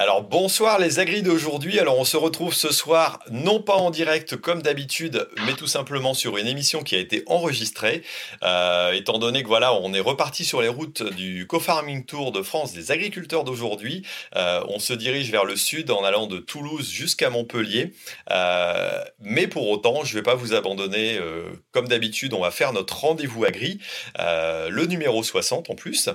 Alors bonsoir les agris d'aujourd'hui. Alors on se retrouve ce soir non pas en direct comme d'habitude, mais tout simplement sur une émission qui a été enregistrée. Euh, étant donné que voilà, on est reparti sur les routes du co-farming tour de France des agriculteurs d'aujourd'hui. Euh, on se dirige vers le sud en allant de Toulouse jusqu'à Montpellier. Euh, mais pour autant, je ne vais pas vous abandonner. comme d'habitude, on va faire notre rendez-vous agri, le numéro 60 en plus.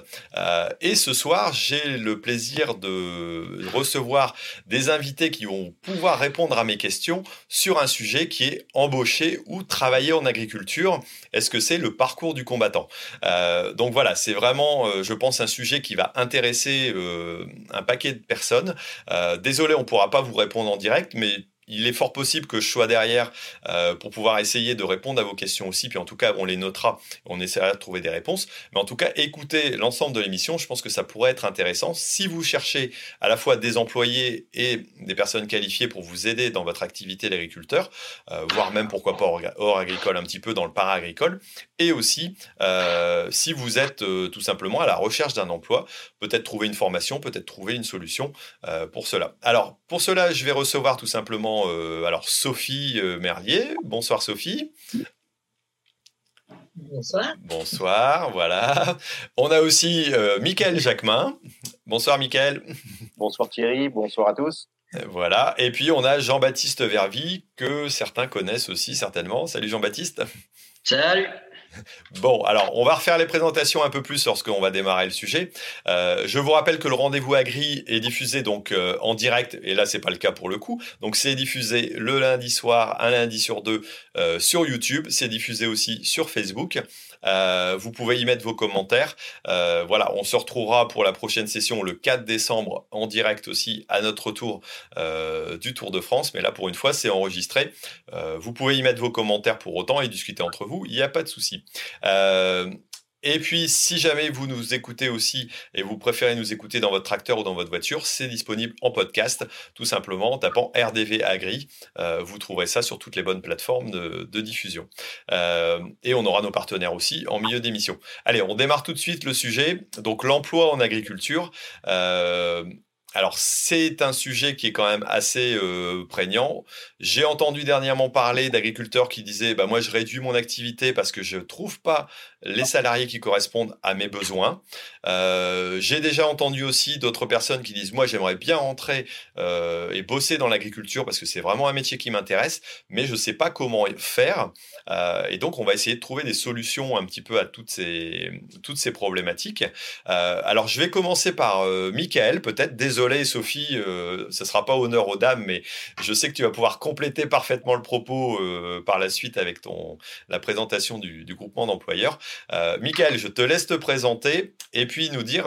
et ce soir, j'ai le plaisir de recevoir des invités qui vont pouvoir répondre à mes questions sur un sujet qui est embaucher ou travailler en agriculture. Est-ce que c'est le parcours du combattant? Euh, Donc voilà, c'est vraiment, euh, je pense, un sujet qui va intéresser euh, un paquet de personnes. désolé, on ne pourra pas vous répondre en direct, mais il est fort possible que je sois derrière euh, pour pouvoir essayer de répondre à vos questions aussi. Puis en tout cas, on les notera, on essaiera de trouver des réponses. Mais en tout cas, écoutez l'ensemble de l'émission. Je pense que ça pourrait être intéressant. Si vous cherchez à la fois des employés et des personnes qualifiées pour vous aider dans votre activité d'agriculteur, euh, voire même pourquoi pas hors, agricole, un petit peu dans le para-agricole. Et aussi, euh, si vous êtes tout simplement à la recherche d'un emploi, peut-être trouver une formation, peut-être trouver une solution pour cela. Alors, pour cela, je vais recevoir tout simplement euh, alors Sophie euh, Merlier. Bonsoir Sophie. Bonsoir. Bonsoir, voilà. On a aussi euh, Mickaël Jacquemin. Bonsoir Mickaël. Bonsoir Thierry, bonsoir à tous. Voilà, et puis on a Jean-Baptiste Vervy, que certains connaissent aussi certainement. Salut Jean-Baptiste. Salut. Bon, alors on va refaire les présentations un peu plus lorsqu'on va démarrer le sujet. Euh, je vous rappelle que le rendez-vous agri est diffusé donc euh, en direct, et là c'est pas le cas pour le coup. Donc c'est diffusé le lundi soir, un lundi sur deux euh, sur YouTube. C'est diffusé aussi sur Facebook. Euh, vous pouvez y mettre vos commentaires. Euh, voilà, on se retrouvera pour la prochaine session le 4 décembre en direct aussi à notre tour euh, du Tour de France. Mais là, pour une fois, c'est enregistré. vous pouvez y mettre vos commentaires pour autant et discuter entre vous. Il n'y a pas de souci. Et puis, si jamais vous nous écoutez aussi et vous préférez nous écouter dans votre tracteur ou dans votre voiture, c'est disponible en podcast, tout simplement en tapant RDV Agri. Euh, vous trouverez ça sur toutes les bonnes plateformes de, diffusion. Euh, et on aura nos partenaires aussi en milieu d'émission. Allez, on démarre tout de suite le sujet. Donc, l'emploi en agriculture. Euh, alors c'est un sujet qui est quand même assez euh, prégnant. J'ai entendu dernièrement parler d'agriculteurs qui disaient bah moi je réduis mon activité parce que je trouve pas les salariés qui correspondent à mes besoins. Euh, j'ai déjà entendu aussi d'autres personnes qui disent moi j'aimerais bien rentrer euh, et bosser dans l'agriculture parce que c'est vraiment un métier qui m'intéresse, mais je sais pas comment faire. et donc on va essayer de trouver des solutions un petit peu à toutes ces toutes ces problématiques. alors je vais commencer par Michael peut-être. Désolé désolé Sophie, euh, ce ne sera pas honneur aux dames, mais je sais que tu vas pouvoir compléter parfaitement le propos euh, par la suite avec ton, la présentation du, groupement d'employeurs. Euh, Michael, je te laisse te présenter et puis nous dire,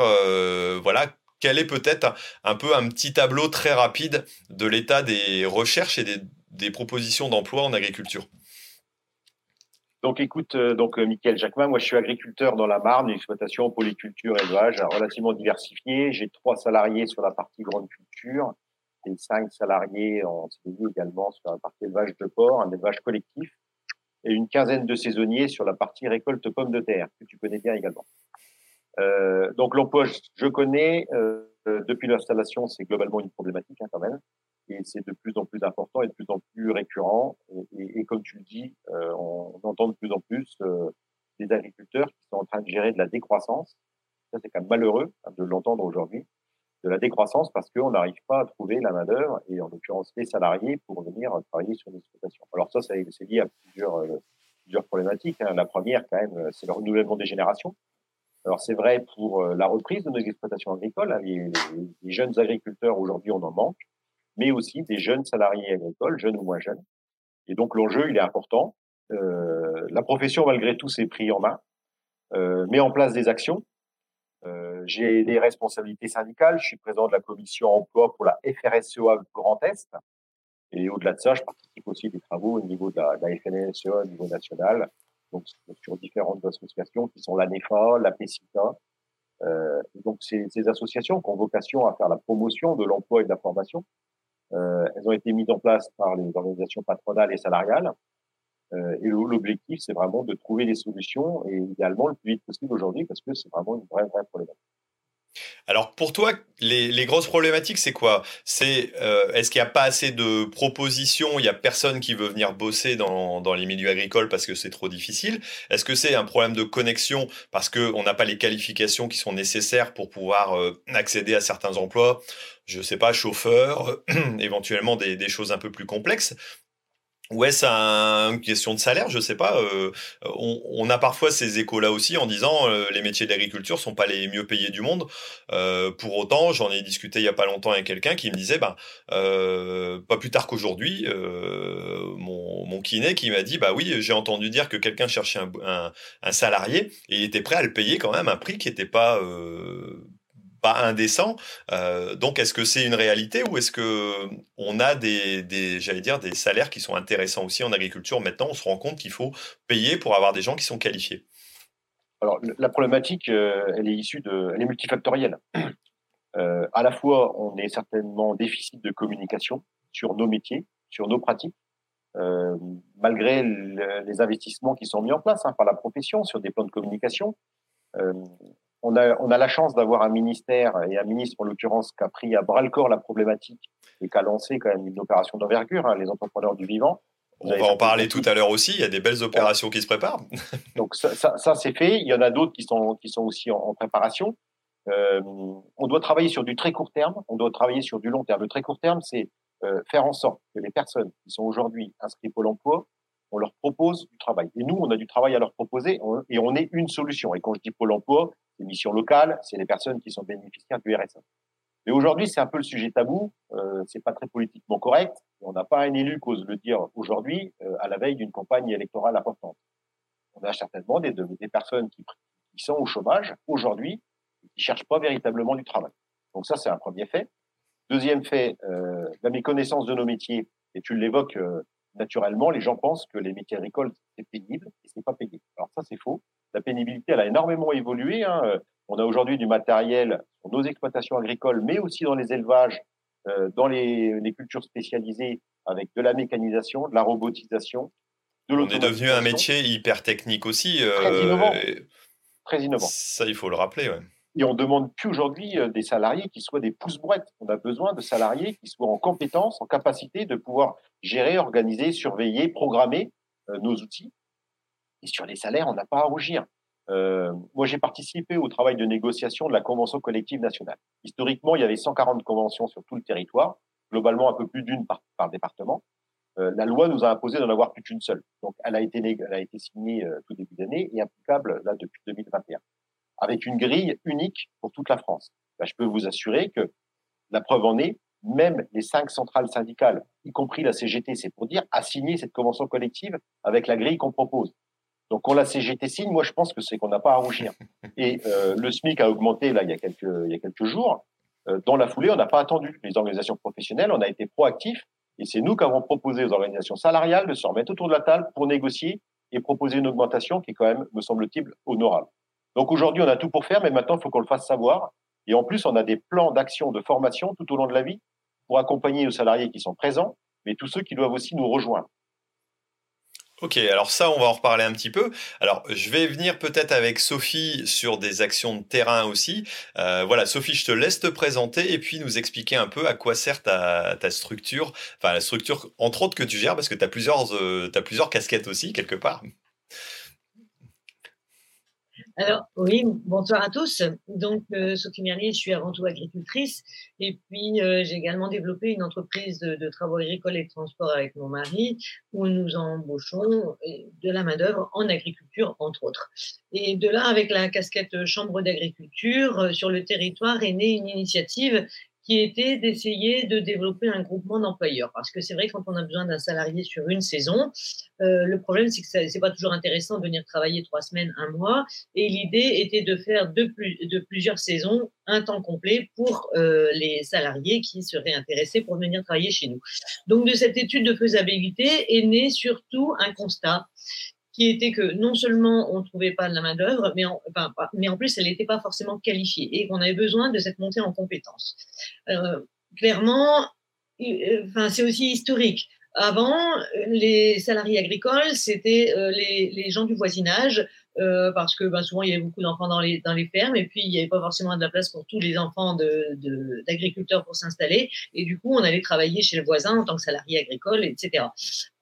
voilà, quel est peut-être un peu un petit tableau très rapide de l'état des recherches et des, des propositions d'emploi en agriculture. Donc écoute, euh, donc euh, Michael Jacquemin, moi je suis agriculteur dans la Marne, exploitation polyculture élevage relativement diversifiée. J'ai trois salariés sur la partie grande culture et cinq salariés en CDI également sur la partie élevage de porc, un élevage collectif, et une quinzaine de saisonniers sur la partie récolte pommes de terre que tu connais bien également. Euh, donc l'emploi, je connais depuis l'installation, c'est globalement une problématique hein, quand même et c'est de plus en plus important et de plus en plus récurrent. Et, comme tu le dis, euh, on, entend de plus en plus euh, des agriculteurs qui sont en train de gérer de la décroissance. Ça, c'est quand même malheureux hein, de l'entendre aujourd'hui, de la décroissance parce qu'on n'arrive pas à trouver la main-d'œuvre et en l'occurrence les salariés pour venir travailler sur l'exploitation. Alors ça, c'est lié à plusieurs, euh, problématiques. Hein. La première, quand même, c'est le renouvellement des générations. Alors c'est vrai pour la reprise de nos exploitations agricoles. Hein. Les jeunes agriculteurs aujourd'hui, on en manque mais aussi des jeunes salariés agricoles, jeunes ou moins jeunes. Et donc l'enjeu, il est important. Euh, la profession, malgré tout, s'est pris en main, euh, met en place des actions. Euh, J'ai des responsabilités syndicales. Je suis président de la commission emploi pour la FRSEA Grand Est. Et au-delà de ça, je participe aussi des travaux au niveau de la, de FNSEA au niveau national, donc sur différentes associations qui sont la NEFA, la PECITA. Euh, donc ces, ces associations qui ont vocation à faire la promotion de l'emploi et de la formation, elles ont été mises en place par les organisations patronales et salariales. Euh, et l'objectif, c'est vraiment de trouver des solutions et idéalement le plus vite possible aujourd'hui parce que c'est vraiment une vraie, vraie problématique. Alors pour toi, les, grosses problématiques, c'est quoi? C'est euh, est-ce qu'il n'y a pas assez de propositions? Il n'y a personne qui veut venir bosser dans, les milieux agricoles parce que c'est trop difficile? Est-ce que c'est un problème de connexion parce qu'on n'a pas les qualifications qui sont nécessaires pour pouvoir euh, accéder à certains emplois? Je ne sais pas, chauffeur, éventuellement des, choses un peu plus complexes. Ou est-ce une question de salaire Je sais pas. Euh, on, a parfois ces échos-là aussi en disant euh, les métiers d'agriculture sont pas les mieux payés du monde. Euh, pour autant, j'en ai discuté il y a pas longtemps avec quelqu'un qui me disait, ben, pas plus tard qu'aujourd'hui, mon, mon, kiné qui m'a dit, bah oui, j'ai entendu dire que quelqu'un cherchait un, un, un, salarié et il était prêt à le payer quand même un prix qui n'était pas indécent. Euh, donc, est-ce que c'est une réalité ou est-ce que on a des, j'allais dire, des salaires qui sont intéressants aussi en agriculture? Maintenant, on se rend compte qu'il faut payer pour avoir des gens qui sont qualifiés. Alors, la problématique, euh, elle est issue de, elle est multifactorielle. Euh, à la fois, on est certainement en déficit de communication sur nos métiers, sur nos pratiques, malgré les investissements qui sont mis en place hein, par la profession sur des plans de communication on a, on a la chance d'avoir un ministère et un ministre en l'occurrence qui a pris à bras le corps la problématique et qui a lancé quand même une opération d'envergure, hein, les entrepreneurs du vivant. on va en parler tout à l'heure aussi. Il y a des belles opérations qui se préparent. Donc ça, ça, c'est fait. Il y en a d'autres qui sont qui sont aussi en, préparation. Euh, on doit travailler sur du très court terme. On doit travailler sur du long terme. Le très court terme, c'est euh, faire en sorte que les personnes qui sont aujourd'hui inscrites Pôle Emploi, on leur propose du travail. Et nous, on a du travail à leur proposer et on est une solution. Et quand je dis Pôle Emploi, les missions locales, c'est les personnes qui sont bénéficiaires du RSA. Mais aujourd'hui, c'est un peu le sujet tabou. Euh, c'est pas très politiquement correct. On n'a pas un élu qui ose le dire aujourd'hui, euh, à la veille d'une campagne électorale importante. On a certainement des, personnes qui, qui sont au chômage aujourd'hui et qui cherchent pas véritablement du travail. Donc ça, c'est un premier fait. Deuxième fait, euh, la méconnaissance de nos métiers. Et tu l'évoques euh, naturellement, les gens pensent que les métiers agricoles c'est pénible et c'est pas payé. Alors ça, c'est faux la pénibilité, elle a énormément évolué. Hein. On a aujourd'hui du matériel pour nos exploitations agricoles, mais aussi dans les élevages, euh, dans les, cultures spécialisées, avec de la mécanisation, de la robotisation. De On est devenu un métier hyper technique aussi. Euh, très innovant. Très innovant. Ça, il faut le rappeler. Et on demande plus aujourd'hui euh, des salariés qui soient des pouces-brouettes. On a besoin de salariés qui soient en compétence, en capacité de pouvoir gérer, organiser, surveiller, programmer nos outils et sur les salaires, on n'a pas à rougir. Euh, moi, j'ai participé au travail de négociation de la convention collective nationale. Historiquement, il y avait 140 conventions sur tout le territoire, globalement un peu plus d'une par, département. Euh, la loi nous a imposé d'en avoir plus qu'une seule. Donc, elle a été, elle a été signée euh, tout début d'année et applicable là depuis 2021, avec une grille unique pour toute la France. Là, je peux vous assurer que la preuve en est, même les cinq centrales syndicales, y compris la CGT, c'est pour dire, a signé cette convention collective avec la grille qu'on propose. Donc, quand la CGT signe, moi, je pense que c'est qu'on n'a pas à rougir. Et euh, le SMIC a augmenté là il y a quelques, il y a quelques jours. Euh, dans la foulée, on n'a pas attendu les organisations professionnelles, on a été proactifs. Et c'est nous qui avons proposé aux organisations salariales de se remettre autour de la table pour négocier et proposer une augmentation qui est quand même, me semble-t-il, honorable. Donc aujourd'hui, on a tout pour faire, mais maintenant, il faut qu'on le fasse savoir. Et en plus, on a des plans d'action, de formation tout au long de la vie pour accompagner nos salariés qui sont présents, mais tous ceux qui doivent aussi nous rejoindre. Ok, alors ça, on va en reparler un petit peu. Alors, je vais venir peut-être avec Sophie sur des actions de terrain aussi. Euh, voilà, Sophie, je te laisse te présenter et puis nous expliquer un peu à quoi sert ta, structure, enfin la structure, entre autres, que tu gères, parce que tu euh, as plusieurs casquettes aussi, quelque part. Alors, oui, bonsoir à tous. Donc, euh, Sophie Merlier, je suis avant tout agricultrice. Et puis, euh, j'ai également développé une entreprise de, travaux agricoles et de transport avec mon mari, où nous embauchons de la main-d'œuvre en agriculture, entre autres. Et de là, avec la casquette Chambre d'agriculture, euh, sur le territoire est née une initiative qui était d'essayer de développer un groupement d'employeurs. Parce que c'est vrai, quand on a besoin d'un salarié sur une saison, euh, le problème, c'est que ce n'est pas toujours intéressant de venir travailler trois semaines, un mois. Et l'idée était de faire de, plus, de plusieurs saisons un temps complet pour euh, les salariés qui seraient intéressés pour venir travailler chez nous. Donc, de cette étude de faisabilité est né surtout un constat qui était que non seulement on ne trouvait pas de la main-d'œuvre, mais, en, enfin, mais en plus, elle n'était pas forcément qualifiée et qu'on avait besoin de cette montée en compétences. Euh, clairement, euh, enfin, c'est aussi historique. Avant, les salariés agricoles, c'était euh, les, les, gens du voisinage euh, parce que ben, souvent il y avait beaucoup d'enfants dans les, fermes et puis il n'y avait pas forcément de la place pour tous les enfants d'agriculteurs pour s'installer. Et du coup, on allait travailler chez le voisin en tant que salarié agricole, etc.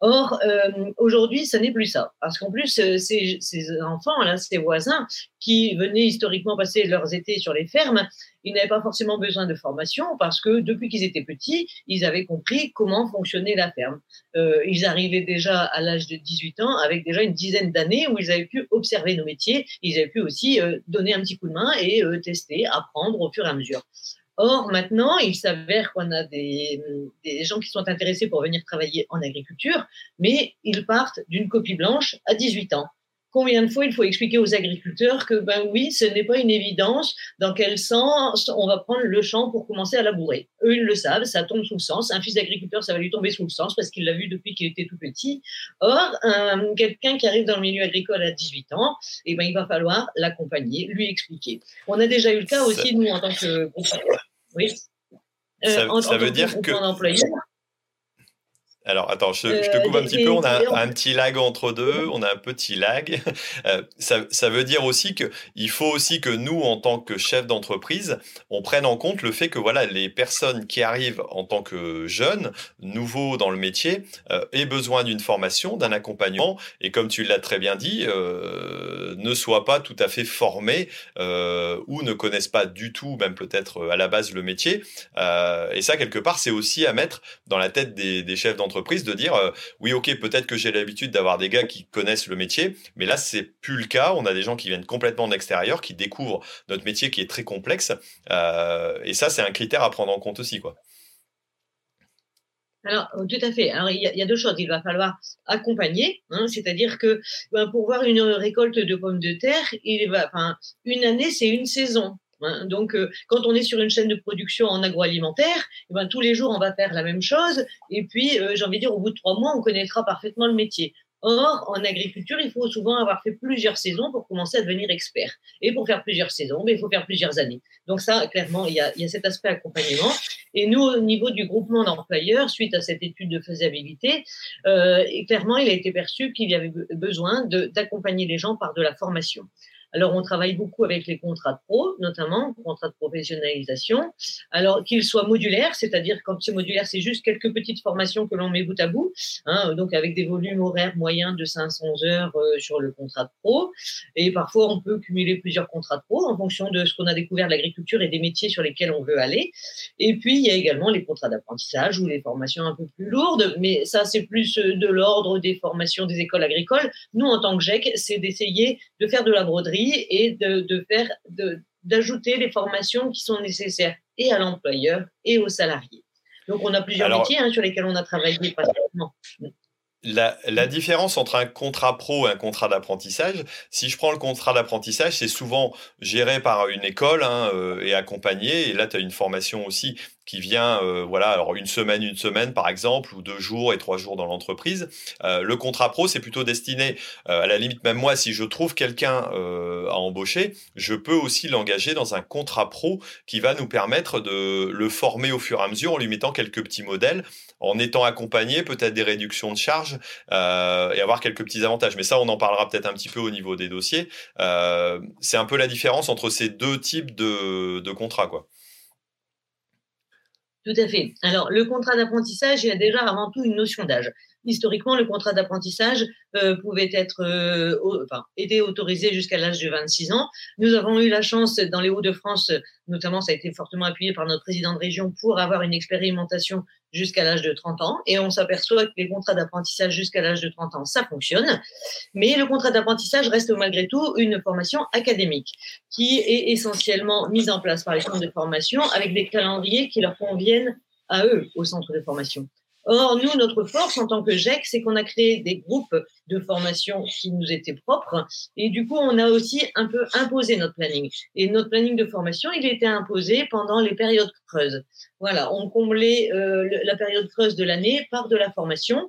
Or, euh, aujourd'hui, ce n'est plus ça. Parce qu'en plus, euh, ces, ces enfants, là, ces voisins qui venaient historiquement passer leurs étés sur les fermes, ils n'avaient pas forcément besoin de formation parce que depuis qu'ils étaient petits, ils avaient compris comment fonctionnait la ferme. Euh, ils arrivaient déjà à l'âge de 18 ans avec déjà une dizaine d'années où ils avaient pu observer nos métiers. Ils avaient pu aussi euh, donner un petit coup de main et euh, tester, apprendre au fur et à mesure. Or, maintenant, il s'avère qu'on a des, des, gens qui sont intéressés pour venir travailler en agriculture, mais ils partent d'une copie blanche à 18 ans combien de fois il faut expliquer aux agriculteurs que, ben oui, ce n'est pas une évidence dans quel sens on va prendre le champ pour commencer à labourer. Eux, ils le savent, ça tombe sous le sens. Un fils d'agriculteur, ça va lui tomber sous le sens parce qu'il l'a vu depuis qu'il était tout petit. Or, quelqu'un qui arrive dans le milieu agricole à 18 ans, eh ben, il va falloir l'accompagner, lui expliquer. On a déjà eu le cas aussi, nous, en tant que Oui. Euh, ça, en, ça veut dire que. Alors, attends, je, te coupe un petit peu. On a un, petit lag entre deux. On a un petit lag. Euh, ça, ça, veut dire aussi que il faut aussi que nous, en tant que chef d'entreprise, on prenne en compte le fait que voilà, les personnes qui arrivent en tant que jeunes, nouveaux dans le métier, euh, aient besoin d'une formation, d'un accompagnement, et comme tu l'as très bien dit, euh, ne soient pas tout à fait formés euh, ou ne connaissent pas du tout, même peut-être à la base, le métier. Euh, et ça, quelque part, c'est aussi à mettre dans la tête des, des chefs d'entreprise de dire euh, oui ok peut-être que j'ai l'habitude d'avoir des gars qui connaissent le métier mais là c'est plus le cas on a des gens qui viennent complètement de l'extérieur qui découvrent notre métier qui est très complexe euh, et ça c'est un critère à prendre en compte aussi quoi alors, euh, tout à fait. Alors, il y, a, deux choses. Il va falloir accompagner, hein, c'est-à-dire que ben, pour voir une récolte de pommes de terre, il va, enfin, une année, c'est une saison. Hein. Donc, euh, quand on est sur une chaîne de production en agroalimentaire, eh ben, tous les jours, on va faire la même chose. Et puis, euh, j'ai envie de dire, au bout de trois mois, on connaîtra parfaitement le métier. Or, en agriculture, il faut souvent avoir fait plusieurs saisons pour commencer à devenir expert. Et pour faire plusieurs saisons, ben, il faut faire plusieurs années. Donc ça, clairement, il y a, il y a cet aspect accompagnement. Et nous, au niveau du groupement d'employeurs, suite à cette étude de faisabilité, euh, clairement, il a été perçu qu'il y avait besoin d'accompagner les gens par de la formation. Alors, on travaille beaucoup avec les contrats de pro, notamment, contrats de professionnalisation. Alors, qu'ils soient modulaires, c'est-à-dire quand c'est modulaire, c'est juste quelques petites formations que l'on met bout à bout, hein, donc avec des volumes horaires moyens de 500 heures euh, sur le contrat de pro. Et parfois, on peut cumuler plusieurs contrats de pro en fonction de ce qu'on a découvert de l'agriculture et des métiers sur lesquels on veut aller. Et puis, il y a également les contrats d'apprentissage ou les formations un peu plus lourdes, mais ça, c'est plus de l'ordre des formations des écoles agricoles. Nous, en tant que GEC, c'est d'essayer de faire de la broderie et de, faire, d'ajouter les formations qui sont nécessaires et à l'employeur et aux salariés. Donc, on a plusieurs métiers hein, sur lesquels on a travaillé pratiquement. La, la, différence entre un contrat pro et un contrat d'apprentissage, si je prends le contrat d'apprentissage, c'est souvent géré par une école hein, euh, et accompagné. Et là, tu as une formation aussi qui vient, euh, voilà, alors une semaine, une semaine par exemple, ou deux jours et trois jours dans l'entreprise. Euh, le contrat pro, c'est plutôt destiné, euh, à la limite même moi, si je trouve quelqu'un euh, à embaucher, je peux aussi l'engager dans un contrat pro qui va nous permettre de le former au fur et à mesure en lui mettant quelques petits modèles, en étant accompagné, peut-être des réductions de charges et avoir quelques petits avantages. Mais ça, on en parlera peut-être un petit peu au niveau des dossiers. c'est un peu la différence entre ces deux types de, de contrats, quoi. Tout à fait. Alors, le contrat d'apprentissage, il y a déjà avant tout une notion d'âge. Historiquement, le contrat d'apprentissage euh, pouvait être, euh, enfin, était autorisé jusqu'à l'âge de 26 ans. Nous avons eu la chance dans les Hauts-de-France, notamment, ça a été fortement appuyé par notre président de région pour avoir une expérimentation jusqu'à l'âge de 30 ans. Et on s'aperçoit que les contrats d'apprentissage jusqu'à l'âge de 30 ans, ça fonctionne. Mais le contrat d'apprentissage reste malgré tout une formation académique qui est essentiellement mise en place par les centres de formation avec des calendriers qui leur conviennent à eux au centre de formation. Or, nous, notre force en tant que GEC, c'est qu'on a créé des groupes de formation qui nous étaient propres. Et du coup, on a aussi un peu imposé notre planning. Et notre planning de formation, il était imposé pendant les périodes creuses. Voilà, on comblait euh, la période creuse de l'année par de la formation.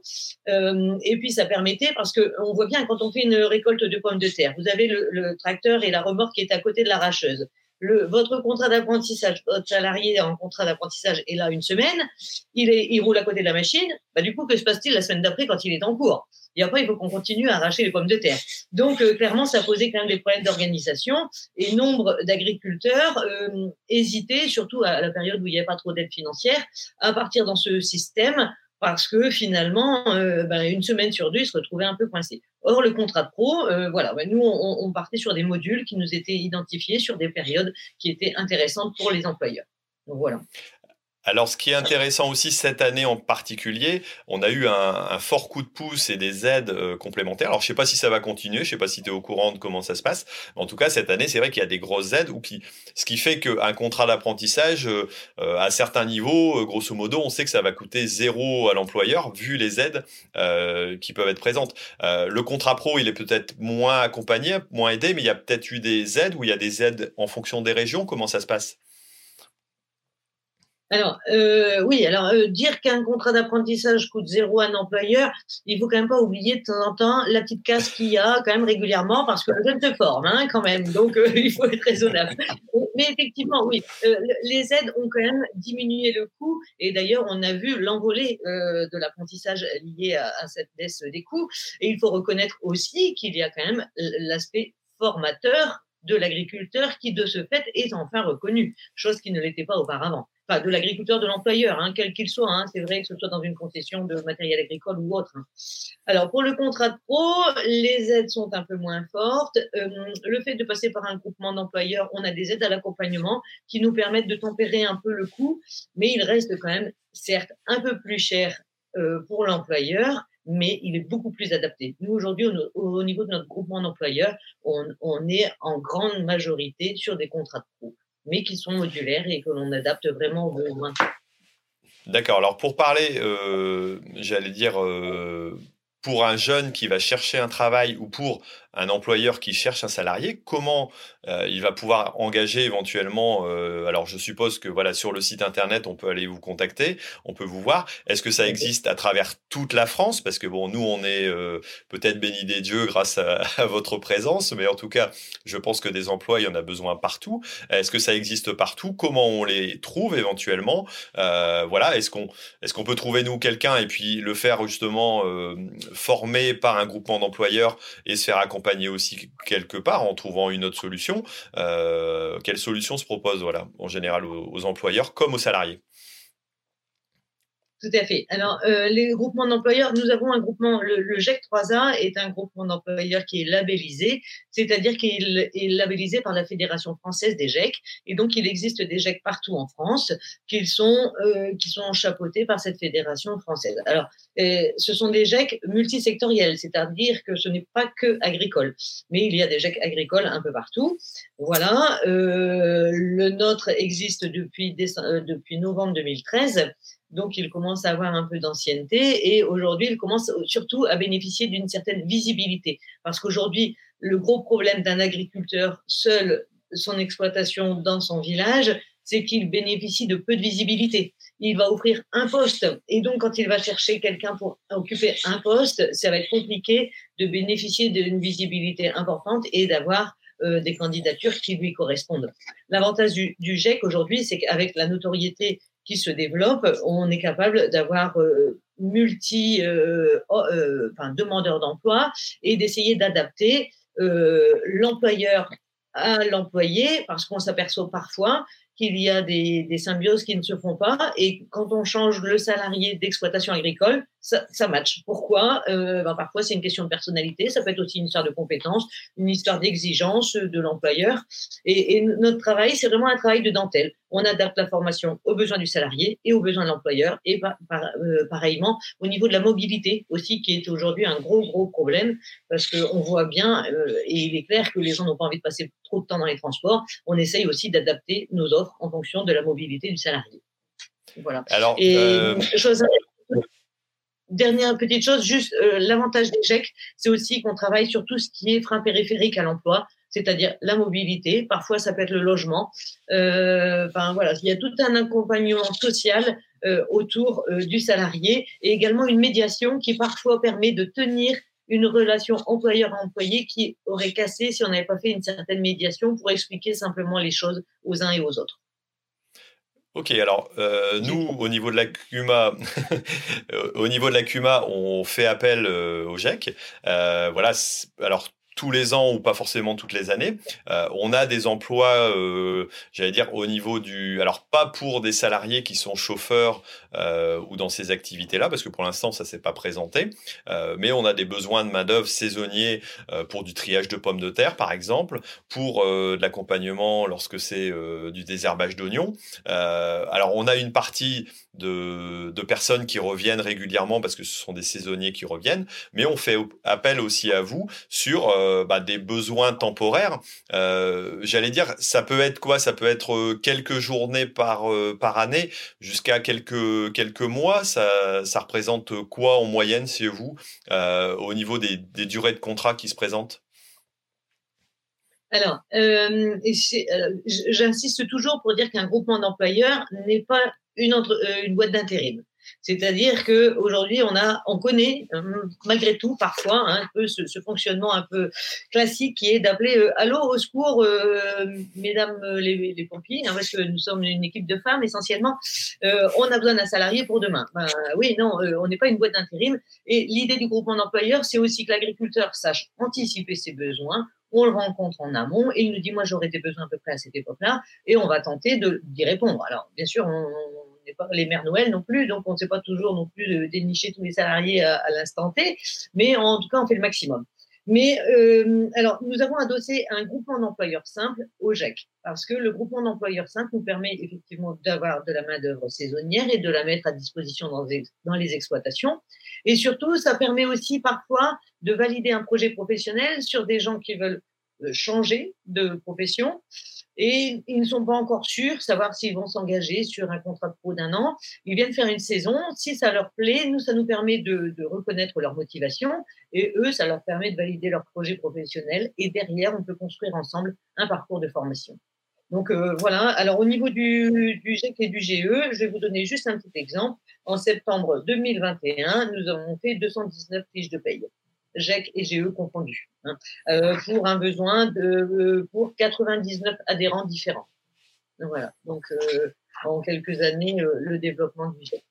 Euh, et puis, ça permettait, parce que on voit bien quand on fait une récolte de pommes de terre, vous avez le, le tracteur et la remorque qui est à côté de l'arracheuse. Le, votre contrat d'apprentissage, votre salarié en contrat d'apprentissage est là une semaine, il, est, il roule à côté de la machine, bah, du coup, que se passe-t-il la semaine d'après quand il est en cours? Et après, il faut qu'on continue à arracher les pommes de terre. Donc, euh, clairement, ça posait quand même des problèmes d'organisation et nombre d'agriculteurs euh, hésitaient, surtout à la période où il n'y avait pas trop d'aide financière, à partir dans ce système parce que finalement, euh, ben, une semaine sur deux, ils se retrouvaient un peu coincés. Or, le contrat de pro, euh, voilà, ben, nous, on, on, partait sur des modules qui nous étaient identifiés sur des périodes qui étaient intéressantes pour les employeurs. Donc voilà. Alors, ce qui est intéressant aussi cette année en particulier, on a eu un, fort coup de pouce et des aides euh, complémentaires. Alors, je sais pas si ça va continuer, je sais pas si tu es au courant de comment ça se passe. En tout cas, cette année, c'est vrai qu'il y a des grosses aides ou qui, ce qui fait qu'un contrat d'apprentissage, euh, euh, à certains niveaux, grosso modo, on sait que ça va coûter zéro à l'employeur vu les aides qui peuvent être présentes. le contrat pro, il est peut-être moins accompagné, moins aidé, mais il y a peut-être eu des aides ou il y a des aides en fonction des régions. Comment ça se passe? Alors, euh, oui, alors euh, dire qu'un contrat d'apprentissage coûte zéro à un employeur, il faut quand même pas oublier de temps en temps la petite casse qu'il y a quand même régulièrement parce que le jeune se forme hein, quand même, donc euh, il faut être raisonnable. Mais effectivement, oui, euh, les aides ont quand même diminué le coût et d'ailleurs on a vu l'envolée de l'apprentissage lié à, à cette baisse des coûts. Et il faut reconnaître aussi qu'il y a quand même l'aspect formateur de l'agriculteur qui, de ce fait, est enfin reconnu, chose qui ne l'était pas auparavant enfin de l'agriculteur, de l'employeur, hein, quel qu'il soit. Hein, c'est vrai que ce soit dans une concession de matériel agricole ou autre. Hein. Alors pour le contrat de pro, les aides sont un peu moins fortes. Euh, le fait de passer par un groupement d'employeurs, on a des aides à l'accompagnement qui nous permettent de tempérer un peu le coût, mais il reste quand même, certes, un peu plus cher euh, pour l'employeur, mais il est beaucoup plus adapté. Nous, aujourd'hui, au, niveau de notre groupement d'employeurs, on, on, est en grande majorité sur des contrats de pro mais qui sont modulaires et que l'on adapte vraiment aux besoins. D'accord. Alors pour parler, euh, j'allais dire, euh, pour un jeune qui va chercher un travail ou pour un employeur qui cherche un salarié, comment euh, il va pouvoir engager éventuellement euh, Alors, je suppose que voilà, sur le site internet, on peut aller vous contacter, on peut vous voir. Est-ce que ça existe à travers toute la France? Parce que bon, nous, on est euh, peut-être bénis des dieux grâce à, votre présence, mais en tout cas, je pense que des emplois, il y en a besoin partout. Est-ce que ça existe partout? Comment on les trouve éventuellement? Voilà, est-ce qu'on est-ce qu'on peut trouver nous quelqu'un et puis le faire justement former par un groupement d'employeurs et se faire accompagner aussi quelque part en trouvant une autre solution. Euh, quelle solution se propose voilà, en général aux employeurs comme aux salariés tout à fait. Alors, euh, les groupements d'employeurs, nous avons un groupement, le, le GEC 3A est un groupement d'employeurs qui est labellisé, c'est-à-dire qu'il est labellisé par la Fédération française des GEC, et donc il existe des GEC partout en France qui sont, euh, sont chapeautés par cette fédération française. Alors, euh, ce sont des GEC multisectoriels, c'est-à-dire que ce n'est pas que agricole, mais il y a des GEC agricoles un peu partout. Voilà, euh, le nôtre existe depuis, depuis novembre 2013 donc il commence à avoir un peu d'ancienneté et aujourd'hui il commence surtout à bénéficier d'une certaine visibilité parce qu'aujourd'hui le gros problème d'un agriculteur seul son exploitation dans son village c'est qu'il bénéficie de peu de visibilité. Il va offrir un poste et donc quand il va chercher quelqu'un pour occuper un poste, ça va être compliqué de bénéficier d'une visibilité importante et d'avoir euh, des candidatures qui lui correspondent. L'avantage du, du GEC aujourd'hui, c'est qu'avec la notoriété qui se développe, on est capable d'avoir euh, multi euh, euh, enfin, demandeurs d'emploi et d'essayer d'adapter l'employeur à l'employé parce qu'on s'aperçoit parfois qu'il y a des, des, symbioses qui ne se font pas. Et quand on change le salarié d'exploitation agricole, ça, ça match. Pourquoi? Euh, ben Parfois, c'est une question de personnalité. Ça peut être aussi une histoire de compétences, une histoire d'exigence de l'employeur. Et, et, notre travail, c'est vraiment un travail de dentelle. On adapte la formation aux besoins du salarié et aux besoins de l'employeur. Et par, euh, pareillement, au niveau de la mobilité aussi, qui est aujourd'hui un gros, gros problème, parce qu'on voit bien, euh, et il est clair que les gens n'ont pas envie de passer trop de temps dans les transports. On essaye aussi d'adapter nos offres en fonction de la mobilité du salarié. Voilà. Alors, et euh... chose, dernière petite chose, juste euh, l'avantage des GEC, c'est aussi qu'on travaille sur tout ce qui est frein périphérique à l'emploi, c'est-à-dire la mobilité. Parfois, ça peut être le logement. Euh, enfin voilà, il y a tout un accompagnement social euh, autour euh, du salarié et également une médiation qui parfois permet de tenir une relation employeur-employé qui aurait cassé si on n'avait pas fait une certaine médiation pour expliquer simplement les choses aux uns et aux autres. Ok, alors nous, au niveau de la CUMA, au niveau de la CUMA, on fait appel au GEC. Voilà, alors tous les ans ou pas forcément toutes les années. Euh, on a des emplois, euh, j'allais dire, au niveau du... Alors, pas pour des salariés qui sont chauffeurs euh, ou dans ces activités-là, parce que pour l'instant, ça s'est pas présenté. Euh, mais on a des besoins de main-d'œuvre saisonniers euh, pour du triage de pommes de terre, par exemple, pour de l'accompagnement lorsque c'est du désherbage d'oignons. alors, on a une partie de, personnes qui reviennent régulièrement parce que ce sont des saisonniers qui reviennent, mais on fait appel aussi à vous sur euh, bah, des besoins temporaires. Euh, J'allais dire, ça peut être quoi? Ça peut être euh, quelques journées par, par année jusqu'à quelques, quelques mois. Ça, représente quoi en moyenne chez vous au niveau des, des durées de contrat qui se présentent? Alors, j'insiste toujours pour dire qu'un groupement d'employeurs n'est pas une, entre, une boîte d'intérim. C'est-à-dire que aujourd'hui, on a, on connaît euh, malgré tout parfois hein, un peu ce, fonctionnement un peu classique qui est d'appeler euh, allô au secours, euh, mesdames les, pompiers, hein, parce que nous sommes une équipe de femmes essentiellement. on a besoin d'un salarié pour demain. Ben, oui, non, on n'est pas une boîte d'intérim. Et l'idée du groupement d'employeurs, c'est aussi que l'agriculteur sache anticiper ses besoins, on le rencontre en amont et il nous dit moi j'aurais des besoins à peu près à cette époque-là et on va tenter d'y répondre. Alors bien sûr on, les mères Noël non plus, donc on ne sait pas toujours non plus de dénicher tous les salariés à, l'instant T, mais en tout cas, on fait le maximum. Mais euh, alors, nous avons adossé un groupement d'employeurs simple au GEC, parce que le groupement d'employeurs simple nous permet effectivement d'avoir de la main-d'œuvre saisonnière et de la mettre à disposition dans les, dans les exploitations. Et surtout, ça permet aussi parfois de valider un projet professionnel sur des gens qui veulent euh, changer de profession et ils ne sont pas encore sûrs, savoir s'ils vont s'engager sur un contrat de pro d'un an. Ils viennent faire une saison. Si ça leur plaît, nous, ça nous permet de, reconnaître leur motivation et eux, ça leur permet de valider leur projet professionnel. Et derrière, on peut construire ensemble un parcours de formation. Donc euh, voilà. Alors au niveau du, du GEC et du GE, je vais vous donner juste un petit exemple. En septembre 2021, nous avons fait 219 fiches de paye. GEC et GE confondus, hein, euh, pour un besoin de euh, pour 99 adhérents différents. Donc, voilà. Donc euh, en quelques années, le développement du GEC.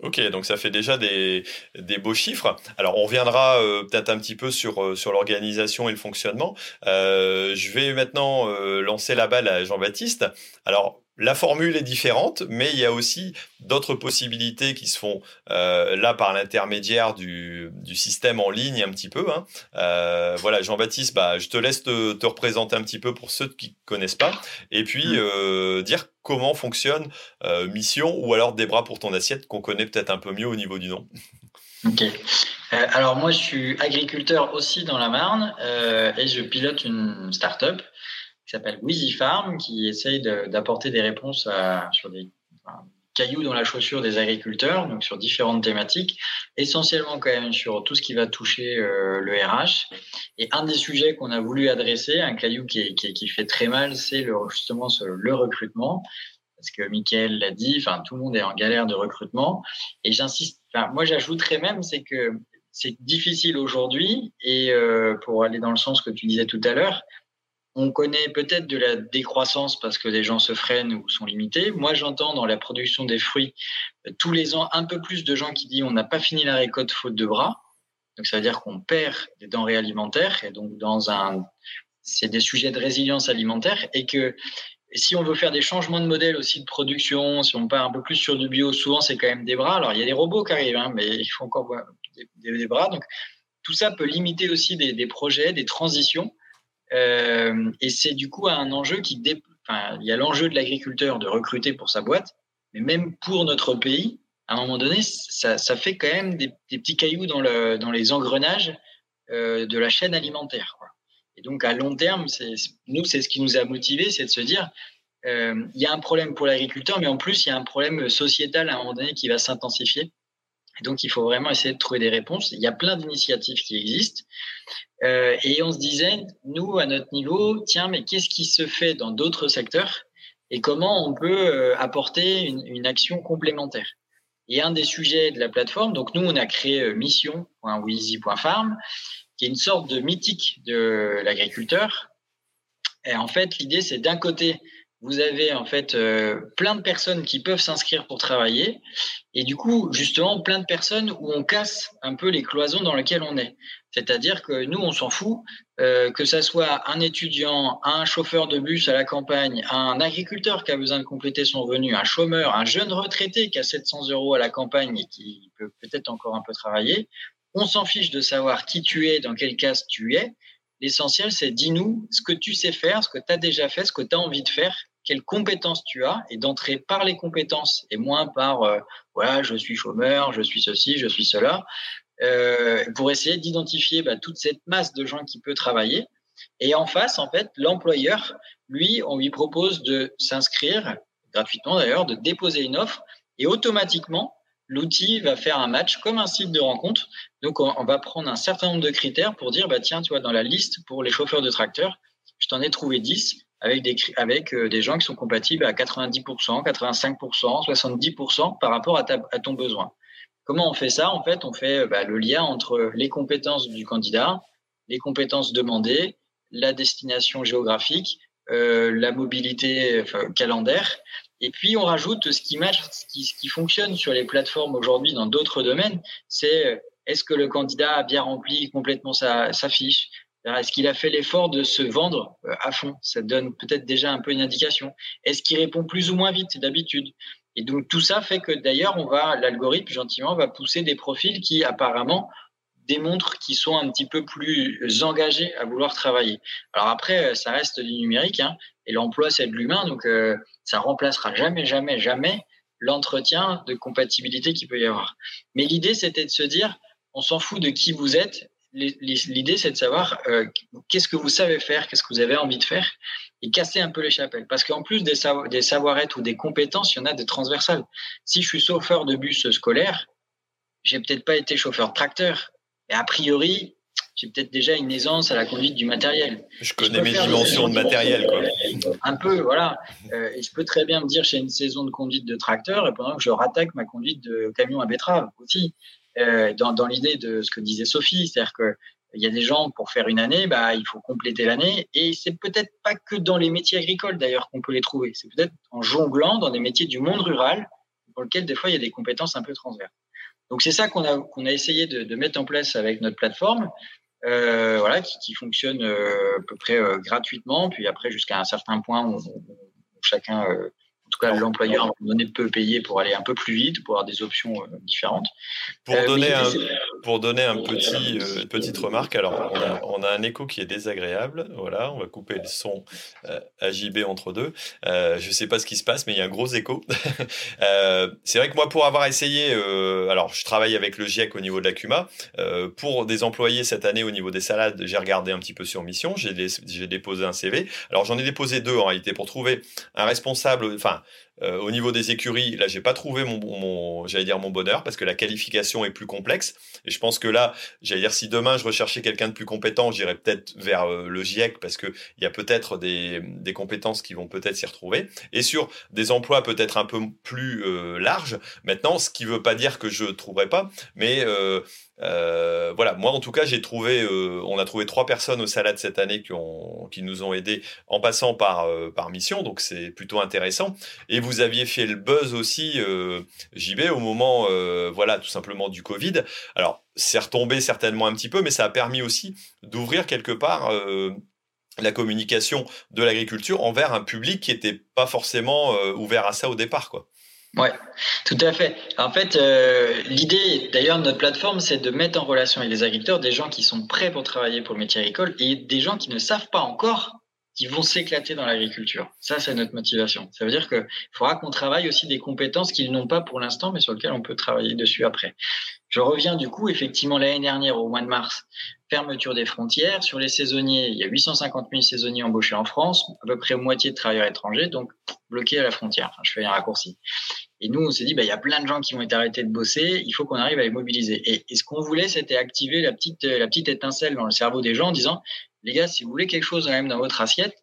Ok, donc ça fait déjà des, des beaux chiffres. Alors on reviendra peut-être un petit peu sur, sur l'organisation et le fonctionnement. Je vais maintenant lancer la balle à Jean-Baptiste. Alors la formule est différente, mais il y a aussi d'autres possibilités qui se font euh, là par l'intermédiaire du, du, système en ligne un petit peu. Hein. Euh, voilà, Jean-Baptiste, bah, je te laisse te, te, représenter un petit peu pour ceux qui connaissent pas, et puis mmh. euh, dire comment fonctionne Mission ou alors des bras pour ton assiette qu'on connaît peut-être un peu mieux au niveau du nom. Ok. Alors moi, je suis agriculteur aussi dans la Marne et je pilote une start-up qui s'appelle Wheezy Farm, qui essaye d'apporter des réponses sur des cailloux dans la chaussure des agriculteurs, donc sur différentes thématiques, essentiellement quand même sur tout ce qui va toucher euh, le RH. Et un des sujets qu'on a voulu adresser, un caillou qui, qui, fait très mal, c'est le, justement le recrutement. Parce que Michael l'a dit, enfin tout le monde est en galère de recrutement. Et j'insiste, enfin moi j'ajouterais même, c'est que c'est difficile aujourd'hui. Et euh, pour aller dans le sens que tu disais tout à l'heure, on connaît peut-être de la décroissance parce que les gens se freinent ou sont limités. Moi, j'entends dans la production des fruits euh, tous les ans un peu plus de gens qui disent on n'a pas fini la récolte faute de bras. Donc ça veut dire qu'on perd des denrées alimentaires et donc dans un c'est des sujets de résilience alimentaire et que si on veut faire des changements de modèle aussi de production, si on part un peu plus sur du bio, souvent c'est quand même des bras. Alors il y a des robots qui arrivent, hein, mais il faut encore des, des, bras. Donc tout ça peut limiter aussi des, des projets, des transitions. Euh, et c'est du coup un enjeu qui, enfin, il y a l'enjeu de l'agriculteur de recruter pour sa boîte, mais même pour notre pays, à un moment donné, ça, fait quand même des, petits cailloux dans, le, dans les engrenages euh, de la chaîne alimentaire. Et donc à long terme, nous, c'est ce qui nous a motivés, c'est de se dire, euh, il y a un problème pour l'agriculteur, mais en plus, il y a un problème sociétal à un moment donné qui va s'intensifier. Donc, il faut vraiment essayer de trouver des réponses. Il y a plein d'initiatives qui existent. Euh, et on se disait, nous, à notre niveau, tiens, mais qu'est-ce qui se fait dans d'autres secteurs et comment on peut euh, apporter une, une, action complémentaire? Et un des sujets de la plateforme, donc nous, on a créé mission.weezy.farm, qui est une sorte de mythique de l'agriculteur. Et en fait, l'idée, c'est d'un côté vous avez en fait euh, plein de personnes qui peuvent s'inscrire pour travailler et du coup justement plein de personnes où on casse un peu les cloisons dans lesquelles on est. C'est-à-dire que nous on s'en fout euh, que ça soit un étudiant, un chauffeur de bus à la campagne, un agriculteur qui a besoin de compléter son revenu, un chômeur, un jeune retraité qui a 700 euros à la campagne et qui peut peut-être encore un peu travailler. On s'en fiche de savoir qui tu es, dans quel cas tu es. L'essentiel, c'est dis-nous ce que tu sais faire, ce que tu as déjà fait, ce que tu as envie de faire quelles compétences tu as et d'entrer par les compétences et moins par euh, voilà je suis chômeur, je suis ceci, je suis cela, euh, pour essayer d'identifier bah, toute cette masse de gens qui peut travailler. Et en face, en fait, l'employeur, lui, on lui propose de s'inscrire gratuitement d'ailleurs, de déposer une offre et automatiquement l'outil va faire un match comme un site de rencontre. Donc, on, va prendre un certain nombre de critères pour dire, bah, tiens, tu vois, dans la liste pour les chauffeurs de tracteurs, je t'en ai trouvé 10 avec des, avec euh, des gens qui sont compatibles à 90%, 85%, 70% par rapport à, ta, à ton besoin. Comment on fait ça? En fait, on fait bah, le lien entre les compétences du candidat, les compétences demandées, la destination géographique, euh, la mobilité calendaire, et puis on rajoute ce qui match, ce qui, fonctionne sur les plateformes aujourd'hui dans d'autres domaines, c'est euh, est-ce que le candidat a bien rempli complètement sa, sa fiche? Est-ce qu'il a fait l'effort de se vendre euh, à fond? Ça donne peut-être déjà un peu une indication. Est-ce qu'il répond plus ou moins vite d'habitude? Et donc tout ça fait que d'ailleurs, on va l'algorithme gentiment va pousser des profils qui apparemment démontrent qu'ils sont un petit peu plus engagés à vouloir travailler. Alors après, euh, ça reste du numérique hein, et l'emploi c'est de l'humain, donc euh, ça remplacera jamais, jamais, jamais l'entretien de compatibilité qu'il peut y avoir. Mais l'idée c'était de se dire, on s'en fout de qui vous êtes, l'idée, c'est de savoir euh, qu'est-ce que vous savez faire, qu'est-ce que vous avez envie de faire, et casser un peu les chapelles. Parce qu'en plus des, des savoir-être ou des compétences, il y en a des transversales. Si je suis chauffeur de bus scolaire, j'ai peut-être pas été chauffeur de tracteur, et a priori, j'ai peut-être déjà une aisance à la conduite du matériel. Je connais mes dimensions de matériel, quoi. Un peu, voilà. Euh, et je peux très bien me dire, j'ai une saison de conduite de tracteur, et pendant que je rattaque ma conduite de camion à betterave aussi. Euh, dans, dans l'idée de ce que disait Sophie, c'est-à-dire que il y a des gens pour faire une année, bah il faut compléter l'année et c'est peut-être pas que dans les métiers agricoles d'ailleurs qu'on peut les trouver. C'est peut-être en jonglant dans des métiers du monde rural pour lesquels des fois il y a des compétences un peu transverses. Donc c'est ça qu'on a qu'on a essayé de, de, mettre en place avec notre plateforme, euh, voilà, qui, qui fonctionne euh, à peu près euh, gratuitement, puis après jusqu'à un certain point où, où chacun euh, tout cas, l'employeur, à un moment donné, peut payer pour aller un peu plus vite, pour avoir des options euh, différentes. Pour, euh, donner un, pour donner un petit, euh, petite remarque, alors, on a, on a, un écho qui est désagréable. Voilà, on va couper le son euh, à JB entre deux. Euh, je ne sais pas ce qui se passe, mais il y a un gros écho. c'est vrai que moi, pour avoir essayé, alors, je travaille avec le GIEC au niveau de la CUMA. pour des employés cette année, au niveau des salades, j'ai regardé un petit peu sur mission. J'ai déposé un CV. Alors, j'en ai déposé deux en réalité pour trouver un responsable, enfin, euh, au niveau des écuries, là, j'ai pas trouvé mon, mon j'allais dire mon bonheur parce que la qualification est plus complexe. Et je pense que là, j'allais dire si demain je recherchais quelqu'un de plus compétent, j'irais peut-être vers euh, le GIEC parce que il y a peut-être des, des compétences qui vont peut-être s'y retrouver. Et sur des emplois peut-être un peu plus euh, larges. Maintenant, ce qui veut pas dire que je trouverai pas, mais euh, voilà, moi en tout cas, j'ai trouvé, euh, on a trouvé trois personnes au Salade cette année qui, nous ont aidés en passant par, euh, par mission, donc c'est plutôt intéressant. Et vous aviez fait le buzz aussi, JB, au moment, voilà, tout simplement du Covid. Alors, c'est retombé certainement un petit peu, mais ça a permis aussi d'ouvrir quelque part la communication de l'agriculture envers un public qui n'était pas forcément ouvert à ça au départ, quoi. Ouais, tout à fait. En fait, euh, l'idée d'ailleurs de notre plateforme, c'est de mettre en relation avec les agriculteurs des gens qui sont prêts pour travailler pour le métier agricole et des gens qui ne savent pas encore qu'ils vont s'éclater dans l'agriculture. Ça, c'est notre motivation. Ça veut dire qu'il faudra qu'on travaille aussi des compétences qu'ils n'ont pas pour l'instant, mais sur lesquelles on peut travailler dessus après. Je reviens du coup, effectivement, l'année dernière, au mois de mars, fermeture des frontières. Sur les saisonniers, il y a 850 000 saisonniers embauchés en France, à peu près moitié de travailleurs étrangers, donc bloqués à la frontière. Je fais un raccourci. Et nous, on s'est dit, bah, il y a plein de gens qui vont être arrêtés de bosser, il faut qu'on arrive à les mobiliser. Et, et ce qu'on voulait, c'était activer la petite, la petite étincelle dans le cerveau des gens en disant, les gars, si vous voulez quelque chose quand même dans votre assiette,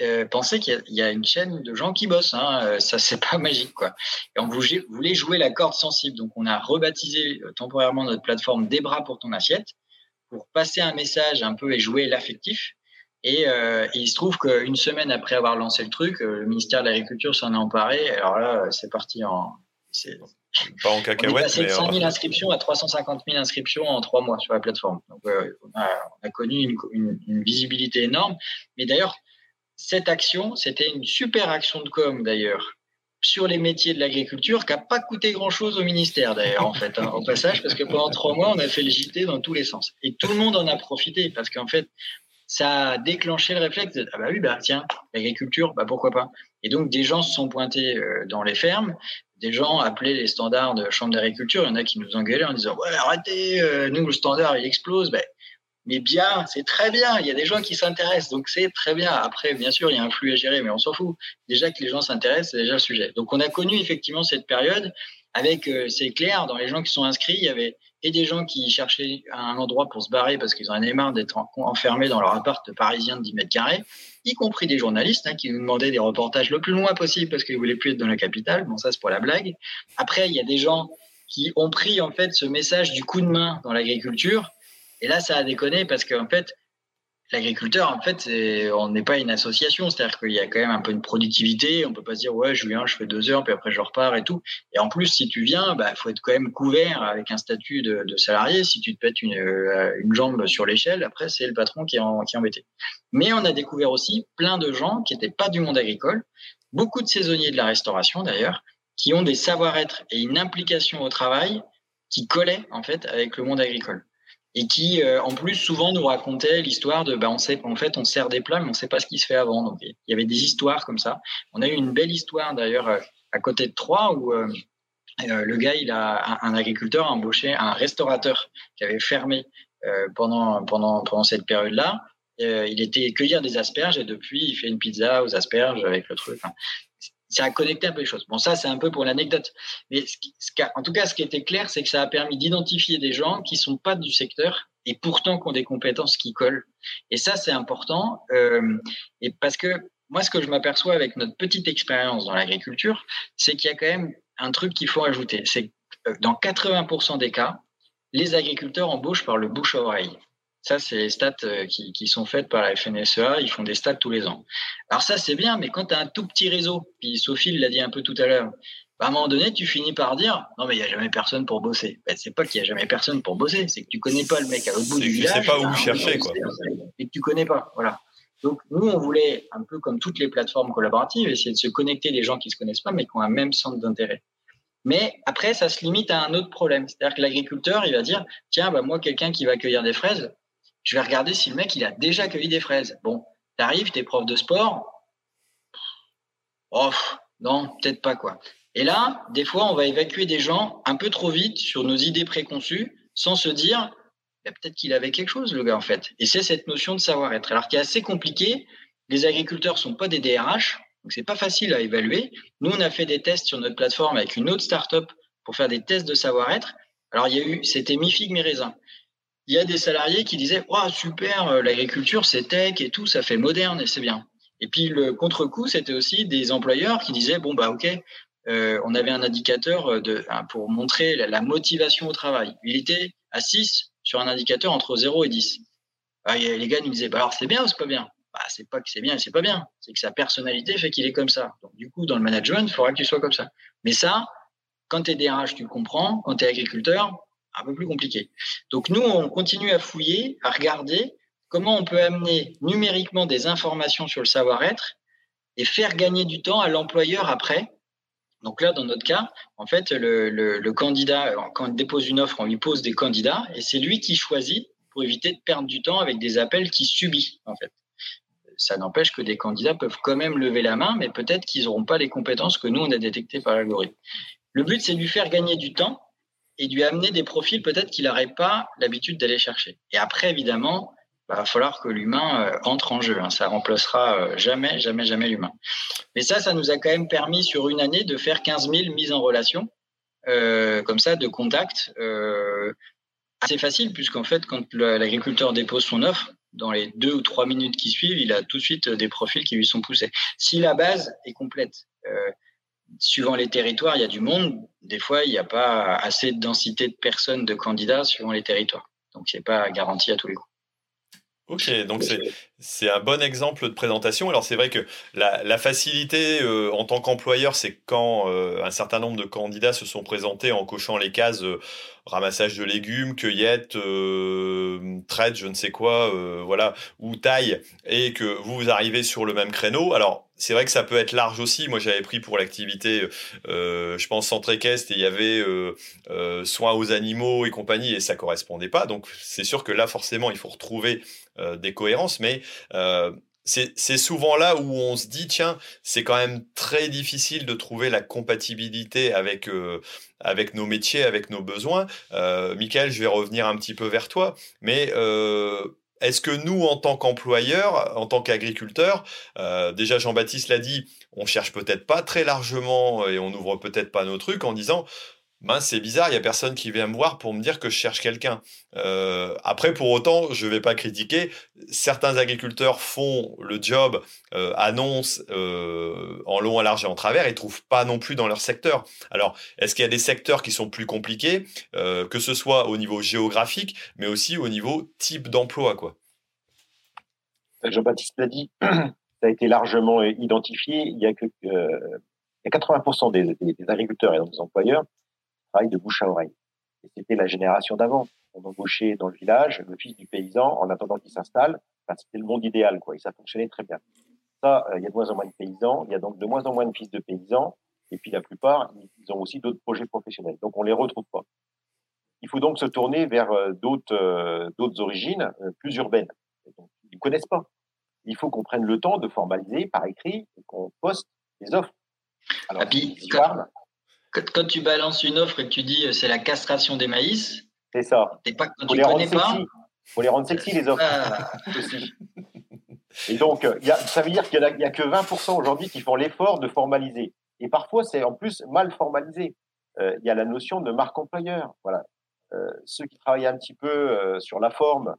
euh, pensez qu'il y, a une chaîne de gens qui bossent. Hein. Euh, ça, c'est pas magique, quoi. Et on voulait jouer la corde sensible. Donc, on a rebaptisé euh, temporairement notre plateforme Des bras pour ton assiette pour passer un message un peu et jouer l'affectif. Et, il se trouve qu'une semaine après avoir lancé le truc, le ministère de l'Agriculture s'en est emparé. Alors là, c'est parti en. Pas en cacahuète. On est passé de 5 000 inscriptions à 350 000 inscriptions en trois mois sur la plateforme. Donc, on, a, connu une, une visibilité énorme. Mais d'ailleurs, cette action, c'était une super action de com d'ailleurs sur les métiers de l'agriculture qui n'a pas coûté grand-chose au ministère d'ailleurs en fait, hein, passage, parce que pendant trois mois, on a fait le JT dans tous les sens. Et tout le monde en a profité parce qu'en fait, ça a déclenché le réflexe de, ah bah oui, bah tiens, l'agriculture, bah pourquoi pas? Et donc des gens se sont pointés euh, dans les fermes, des gens appelaient les standards de chambre d'agriculture, il y en a qui nous engueulaient en disant, ouais, arrêtez, euh, nous le standard il explose. Ben, mais bien, c'est très bien. Il y a des gens qui s'intéressent, donc c'est très bien. Après, bien sûr, il y a un flux à gérer, mais on s'en fout. Déjà que les gens s'intéressent, c'est déjà le sujet. Donc, on a connu effectivement cette période avec, euh, c'est clair, dans les gens qui sont inscrits, il y avait et des gens qui cherchaient un endroit pour se barrer parce qu'ils en avaient marre d'être enfermés dans leur appart parisien de 10 mètres carrés, y compris des journalistes hein, qui nous demandaient des reportages le plus loin possible parce qu'ils voulaient plus être dans la capitale. Bon, ça, c'est pour la blague. Après, il y a des gens qui ont pris en fait ce message du coup de main dans l'agriculture et là, ça a déconné parce qu'en fait, l'agriculteur, en fait, on n'est pas une association. C'est-à-dire qu'il y a quand même un peu une productivité. On peut pas se dire, ouais, je viens, je fais deux heures, puis après je repars et tout. Et en plus, si tu viens, bah, faut être quand même couvert avec un statut de, salarié. Si tu te pètes une, euh, une jambe sur l'échelle, après, c'est le patron qui est, qui est embêté. Mais on a découvert aussi plein de gens qui n'étaient pas du monde agricole, beaucoup de saisonniers de la restauration d'ailleurs, qui ont des savoir-être et une implication au travail qui collaient en fait avec le monde agricole et qui, euh, en plus, souvent nous racontait l'histoire de, bah, on sait, en fait, on sert des plats, mais on ne sait pas ce qui se fait avant. Donc, il y avait des histoires comme ça. On a eu une belle histoire d'ailleurs euh, à côté de Troyes où euh, le gars, il a un, agriculteur a embauché un restaurateur qui avait fermé pendant pendant pendant cette période-là. il était cueillir des asperges et depuis, il fait une pizza aux asperges avec le truc ça a connecté un peu les choses. Bon, ça, c'est un peu pour l'anecdote. Mais ce en tout cas, ce qui était clair, c'est que ça a permis d'identifier des gens qui sont pas du secteur et pourtant qui ont des compétences qui collent. Et ça, c'est important. Euh, et parce que moi, ce que je m'aperçois avec notre petite expérience dans l'agriculture, c'est qu'il y a quand même un truc qu'il faut ajouter. C'est que euh, dans 80% des cas, les agriculteurs embauchent par le bouche à oreille. Ça, c'est les stats euh, qui, qui, sont faites par la FNSEA. Ils font des stats tous les ans. Alors ça, c'est bien, mais quand tu as un tout petit réseau, puis Sophie l'a dit un peu tout à l'heure, bah, à un moment donné, tu finis par dire non mais il y a jamais personne pour bosser. Ben, c'est pas qu'il y a jamais personne pour bosser, c'est que tu connais pas le mec à l'autre bout du village. Tu sais pas où chercher quoi. Et que tu connais pas, voilà. Donc nous, on voulait un peu comme toutes les plateformes collaboratives essayer de se connecter des gens qui se connaissent pas mais qui ont un même centre d'intérêt. Mais après, ça se limite à un autre problème, c'est-à-dire que l'agriculteur, il va dire tiens, bah moi, quelqu'un qui va cueillir des fraises, je vais regarder si le mec il a déjà cueilli des fraises. Bon, t'arrives, t'es prof de sport. Oh, non, peut-être pas quoi. Et là, des fois, on va évacuer des gens un peu trop vite sur nos idées préconçues, sans se dire, bah, peut-être qu'il avait quelque chose, le gars, en fait. Et c'est cette notion de savoir-être. Alors qui est assez compliqué. Les agriculteurs sont pas des DRH, donc c'est pas facile à évaluer. Nous, on a fait des tests sur notre plateforme avec une autre startup pour faire des tests de savoir-être. Alors il y a eu, c'était mi figue mi raisin il y a des salariés qui disaient oh, super, euh, l'agriculture c'est tech et tout, ça fait moderne et c'est bien. Et puis le contre-coup, c'était aussi des employeurs qui disaient bon bah ok, euh, on avait un indicateur euh, de, pour montrer la, motivation au travail. Il était à 6 sur un indicateur entre 0 et 10. Ah, les gars nous disaient bah alors c'est bien ou c'est pas bien? Bah, c'est pas que c'est bien c'est pas bien, c'est que sa personnalité fait qu'il est comme ça. Donc du coup dans le management, il faudra que tu sois comme ça. Mais ça, quand tu es DRH, tu le comprends, quand tu es agriculteur, un peu plus compliqué. Donc nous, on continue à fouiller, à regarder comment on peut amener numériquement des informations sur le savoir-être et faire gagner du temps à l'employeur après. Donc là, dans notre cas, en fait, le, candidat, quand il dépose une offre, on lui pose des candidats et c'est lui qui choisit pour éviter de perdre du temps avec des appels qu'il subit, en fait. Ça n'empêche que des candidats peuvent quand même lever la main, mais peut-être qu'ils n'auront pas les compétences que nous, on a détectées par l'algorithme. Le but, c'est de lui faire gagner du temps et lui amener des profils peut-être qu'il n'aurait pas l'habitude d'aller chercher. Et après, évidemment, il va falloir que l'humain euh, entre en jeu. Hein. Ça remplacera euh, jamais, jamais, jamais l'humain. Mais ça, ça nous a quand même permis sur une année de faire 15 000 mises en relation, euh, comme ça, de contact. assez facile, puisqu'en fait, quand l'agriculteur dépose son offre, dans les deux ou trois minutes qui suivent, il a tout de suite des profils qui lui sont poussés. Si la base est complète, suivant les territoires, il y a du monde. Des fois, il n'y a pas assez de densité de personnes, de candidats suivant les territoires. Donc, c'est pas garanti à tous les coups. Ok, donc c'est un bon exemple de présentation. Alors c'est vrai que la, facilité euh, en tant qu'employeur, c'est quand euh, un certain nombre de candidats se sont présentés en cochant les cases euh, ramassage de légumes, cueillette, traite, je ne sais quoi, voilà, ou taille, et que vous arrivez sur le même créneau. Alors c'est vrai que ça peut être large aussi. Moi, j'avais pris pour l'activité, je pense, centre équestre, et il y avait soins aux animaux et compagnie, et ça correspondait pas. Donc, c'est sûr que là, forcément, il faut retrouver euh, des cohérences, mais euh, c'est souvent là où on se dit, tiens, c'est quand même très difficile de trouver la compatibilité avec, euh, avec nos métiers, avec nos besoins. Euh, Michael, je vais revenir un petit peu vers toi, mais est-ce que nous, en tant qu'employeurs, en tant qu'agriculteurs, déjà Jean-Baptiste l'a dit, on cherche peut-être pas très largement et on n'ouvre peut-être pas nos trucs en disant, ben, c'est bizarre, il y a personne qui vient me voir pour me dire que je cherche quelqu'un. Euh, après, pour autant, je vais pas critiquer. Certains agriculteurs font le job, euh, annoncent euh, en long, en large et en travers, et trouvent pas non plus dans leur secteur. Alors, est-ce qu'il y a des secteurs qui sont plus compliqués, que ce soit au niveau géographique, mais aussi au niveau type d'emploi, quoi? Jean-Baptiste l'a dit, ça a été largement identifié. Il y a que il y a 80% des, des, des agriculteurs et des employeurs travail de bouche à oreille. Et c'était la génération d'avant. On embauchait dans le village le fils du paysan en attendant qu'il s'installe. c'était le monde idéal, quoi. Et ça fonctionnait très bien. Ça, euh, il y a de moins en moins de paysans. Il y a donc de moins en moins de fils de paysans. Et puis la plupart, ils ont aussi d'autres projets professionnels. Donc on les retrouve pas. Il faut donc se tourner vers euh, d'autres euh, d'autres origines plus urbaines. Donc, ils ne connaissent pas. Il faut qu'on prenne le temps de formaliser par écrit et qu'on poste les offres. Alors, puis, quand, tu balances une offre et que tu dis euh, c'est la castration des maïs, c'est ça. Pas, quand tu connais pas. Il faut les rendre sexy, les offres. Ah. Et donc, euh, y a, ça veut dire qu'il n'y a, que 20% aujourd'hui qui font l'effort de formaliser. Et parfois, c'est en plus mal formalisé. Euh, il y a la notion de marque employeur. Voilà. Euh, ceux qui travaillent un petit peu euh, sur la forme,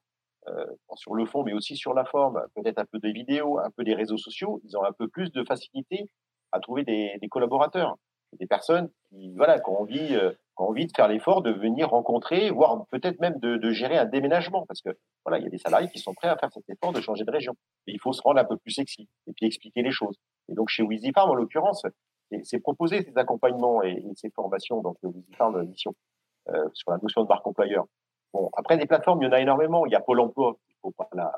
sur le fond, mais aussi sur la forme, peut-être un peu des vidéos, un peu des réseaux sociaux, ils ont un peu plus de facilité à trouver des, des collaborateurs des personnes qui, voilà, qui ont envie, euh, qui ont envie de faire l'effort de venir rencontrer, voire peut-être même de, de, gérer un déménagement, parce que voilà, il y a des salariés qui sont prêts à faire cet effort de changer de région. Il faut se rendre un peu plus sexy et puis expliquer les choses. Et donc chez Wheezy Farm, en l'occurrence, c'est proposer ces accompagnements et, ces formations, donc Wheezy Farm mission euh, sur la notion de marque employeur. Bon, après des plateformes, il y en a énormément. Il y a Pôle Emploi, il faut pas la,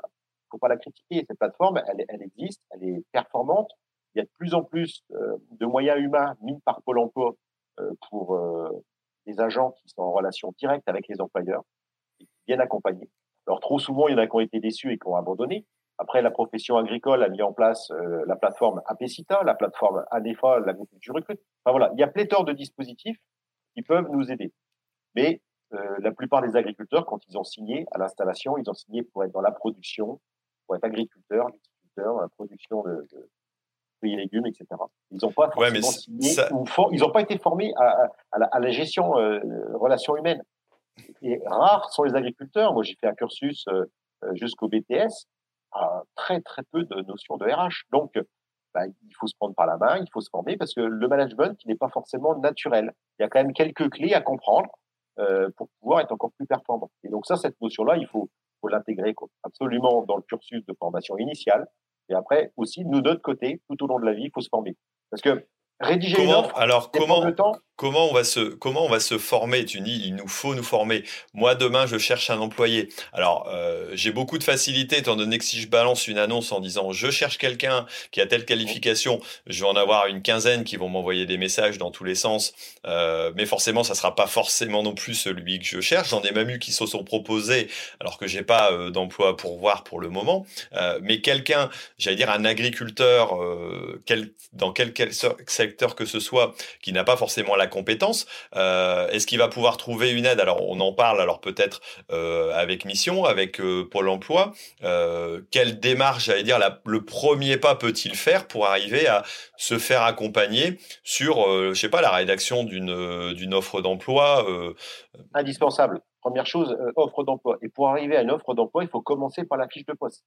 faut pas la critiquer. Cette plateforme, elle, elle existe, elle est performante il y a de plus en plus euh, de moyens humains mis par Pôle emploi euh, pour les euh, agents qui sont en relation directe avec les employeurs et qui viennent accompagner. Alors trop souvent, il y en a qui ont été déçus et qui ont abandonné. Après, la profession agricole a mis en place la plateforme APECITA, la plateforme ADEFA, l'agriculture recrute. Enfin voilà, il y a pléthore de dispositifs qui peuvent nous aider. Mais la plupart des agriculteurs, quand ils ont signé à l'installation, ils ont signé pour être dans la production, pour être agriculteur, viticulteur, la production de, de, fruits et légumes, etc. Ils n'ont pas ils n'ont pas été formés à, la, gestion euh, relations humaines. Et rares sont les agriculteurs. Moi, j'ai fait un cursus euh, euh, jusqu'au BTS, très très peu de notions de RH. Donc, bah, il faut se prendre par la main, il faut se former parce que le management, n'est pas forcément naturel. Il y a quand même quelques clés à comprendre euh, pour pouvoir être encore plus performant. Et donc ça, cette notion-là, il faut, faut l'intégrer absolument dans le cursus de formation initiale. Et après, aussi, nous, de notre côté, tout au long de la vie, il faut se former. Parce que rédiger comment, une offre, alors comment, le temps, comment on va se comment on va se former Tu dis il nous faut nous former. Moi demain je cherche un employé. Alors euh, j'ai beaucoup de facilité étant donné que si je balance une annonce en disant je cherche quelqu'un qui a telle qualification, je vais en avoir une quinzaine qui vont m'envoyer des messages dans tous les sens. Euh, mais forcément ça sera pas forcément non plus celui que je cherche. J'en ai même eu qui se sont proposés alors que j'ai pas euh, d'emploi pour voir pour le moment. Mais quelqu'un, j'allais dire un agriculteur, dans quel, quel secteur que ce soit, qui n'a pas forcément la compétence. Euh, est-ce qu'il va pouvoir trouver une aide? Alors, on en parle alors peut-être euh, avec Mission, avec euh, Pôle Emploi. quelle démarche, j'allais dire, le premier pas peut-il faire pour arriver à se faire accompagner sur, je sais pas, la rédaction d'une d'une offre d'emploi Indispensable. Première chose, offre d'emploi. Et pour arriver à une offre d'emploi, il faut commencer par la fiche de poste.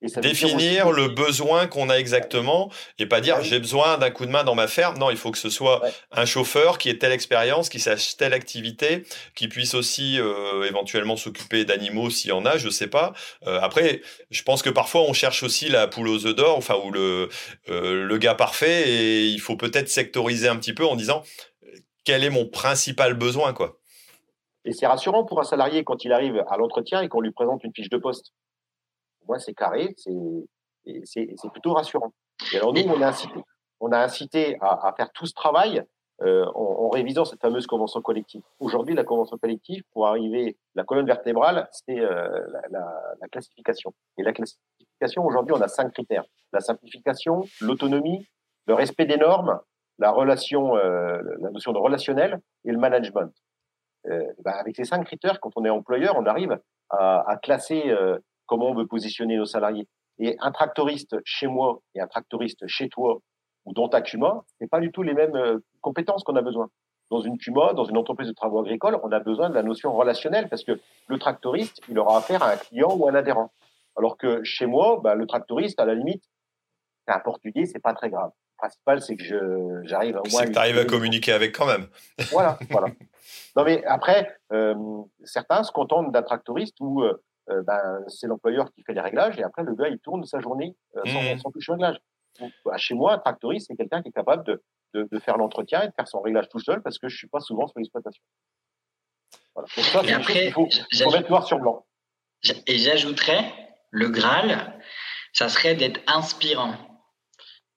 Définir le besoin qu'on a exactement et pas dire j'ai besoin d'un coup de main dans ma ferme. Non, il faut que ce soit un chauffeur qui ait telle expérience, qui sache telle activité, qui puisse aussi euh, éventuellement s'occuper d'animaux s'il y en a, je sais pas. Euh, après, je pense que parfois on cherche aussi la poule aux œufs d'or, enfin ou le euh, le gars parfait et il faut peut-être sectoriser un petit peu en disant quel est mon principal besoin quoi. Et c'est rassurant pour un salarié quand il arrive à l'entretien et qu'on lui présente une fiche de poste moi, c'est carré, c'est plutôt rassurant. Et alors, nous, on a incité, on a incité à, faire tout ce travail euh, en, révisant cette fameuse convention collective. Aujourd'hui, la convention collective, pour arriver, la colonne vertébrale, c'est euh, la, classification. Et la classification, aujourd'hui, on a cinq critères. La simplification, l'autonomie, le respect des normes, la relation, euh, la notion de relationnel et le management. Ben, avec ces cinq critères, quand on est employeur, on arrive à, à classer comment on veut positionner nos salariés. Et un tractoriste chez moi et un tractoriste chez toi ou dans ta CUMA, c'est pas du tout les mêmes euh, compétences qu'on a besoin. Dans une CUMA, dans une entreprise de travaux agricoles, on a besoin de la notion relationnelle parce que le tractoriste, il aura affaire à un client ou un adhérent. Alors que chez moi, bah, le tractoriste, à la limite, c'est un portugais, c'est pas très grave. Le principal, c'est que je, j'arrive à C'est que tu arrives à communiquer avec quand même. Voilà, voilà. Non, mais après, euh, certains se contentent d'un tractoriste où euh, euh, ben, c'est l'employeur qui fait les réglages et après le gars il tourne sa journée euh, sans, mmh. sans, toucher au réglage. Bah, chez moi, un tractoriste, c'est quelqu'un qui est capable de, de, faire l'entretien et de faire son réglage tout seul parce que je suis pas souvent sur l'exploitation. Voilà. Donc ça, c'est après, il faut, faut mettre noir sur blanc. Et j'ajouterais, le Graal, ça serait d'être inspirant.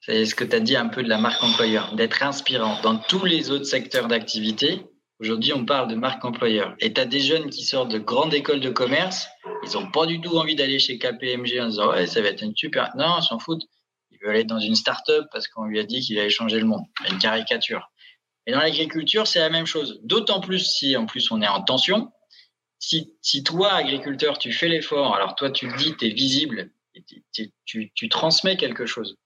C'est ce que tu as dit un peu de la marque employeur, d'être inspirant dans tous les autres secteurs d'activité. Aujourd'hui, on parle de marque employeur. Et tu as des jeunes qui sortent de grandes écoles de commerce, ils n'ont pas du tout envie d'aller chez KPMG en disant ouais, ça va être une super. Non, ils s'en foutent. Ils veulent aller dans une start-up parce qu'on lui a dit qu'il allait changer le monde. Une caricature. Et dans l'agriculture, c'est la même chose. D'autant plus si en plus on est en tension. Si, si toi, agriculteur, tu fais l'effort, alors toi, tu le dis, tu es visible, tu, tu, tu transmets quelque chose.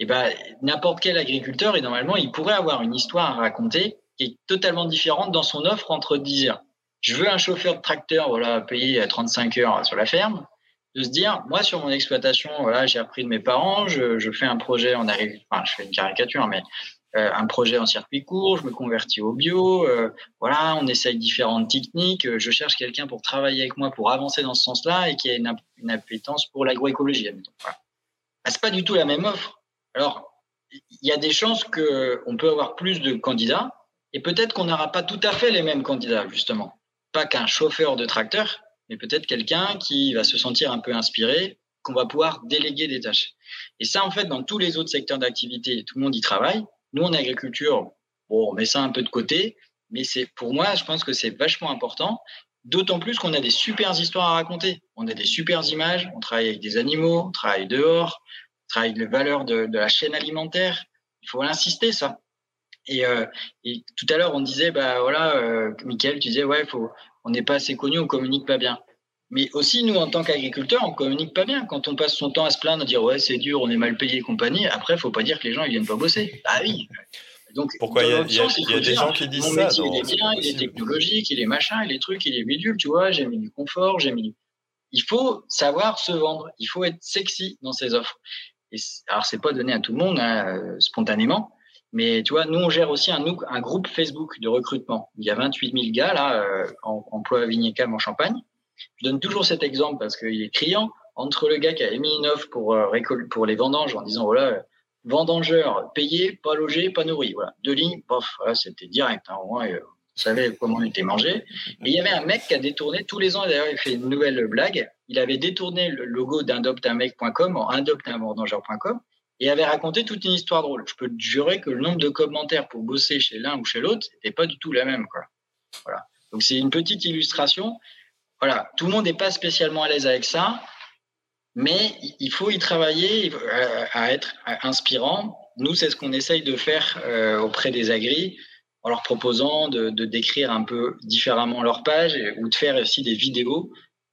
Et ben, n'importe quel agriculteur, et normalement, il pourrait avoir une histoire à raconter qui est totalement différente dans son offre entre dire je veux un chauffeur de tracteur voilà payé à 35 heures sur la ferme de se dire moi sur mon exploitation voilà j'ai appris de mes parents je, fais un projet en enfin je fais une caricature mais euh, un projet en circuit court je me convertis au bio euh, voilà on essaye différentes techniques je cherche quelqu'un pour travailler avec moi pour avancer dans ce sens-là et qui a une, appétence pour l'agroécologie voilà. bah, c'est pas du tout la même offre alors il y a des chances que on peut avoir plus de candidats et peut-être qu'on n'aura pas tout à fait les mêmes candidats, justement. Pas qu'un chauffeur de tracteur, mais peut-être quelqu'un qui va se sentir un peu inspiré, qu'on va pouvoir déléguer des tâches. Et ça, en fait, dans tous les autres secteurs d'activité, tout le monde y travaille. Nous, en agriculture, bon, on met ça un peu de côté, mais c'est pour moi, je pense que c'est vachement important. D'autant plus qu'on a des super histoires à raconter. On a des super images, on travaille avec des animaux, on travaille dehors, on travaille les valeurs de, de la chaîne alimentaire. Il faut insister, ça. Et, euh, et, tout à l'heure, on disait, bah voilà, euh, Michael, tu disais, ouais, faut, on n'est pas assez connu, on communique pas bien. Mais aussi, nous, en tant qu'agriculteurs, on communique pas bien. Quand on passe son temps à se plaindre, à dire, ouais, c'est dur, on est mal payé et compagnie, après, faut pas dire que les gens, ils viennent pas bosser. Ah oui. Donc, Pourquoi il y a, y a, y a des gens qui disent mon ça métier, il est bien, il est technologique, il est machin, il est truc, il est bidule, tu vois, j'ai mis du confort, j'ai mis du... Il faut savoir se vendre, il faut être sexy dans ses offres. Et alors, c'est pas donné à tout le monde, hein, euh, spontanément, mais tu vois, nous, on gère aussi un, groupe Facebook de recrutement. Il y a 28 000 gars là, euh, en emploi à Vignécam en Champagne. Je donne toujours cet exemple parce qu'il est criant. Entre le gars qui a émis une offre pour, euh, les vendanges en disant, voilà, vendangeur, payé, pas logé, pas nourri. Voilà, deux lignes, pof, c'était direct. Hein, au moins, euh, on savait comment il était mangé. Et il y avait un mec qui a détourné tous les ans, d'ailleurs, il fait une nouvelle blague. Il avait détourné le logo d'indoptunmec.com en indoptunvendangeur.com et avait raconté toute une histoire drôle. Je peux te jurer que le nombre de commentaires pour bosser chez l'un ou chez l'autre n'était pas du tout la même. Voilà. Donc c'est une petite illustration. Voilà, tout le monde n'est pas spécialement à l'aise avec ça, mais il faut y travailler euh, à être inspirant. Nous, c'est ce qu'on essaye de faire euh, auprès des agris, en leur proposant de, de, décrire un peu différemment leur page ou de faire aussi des vidéos,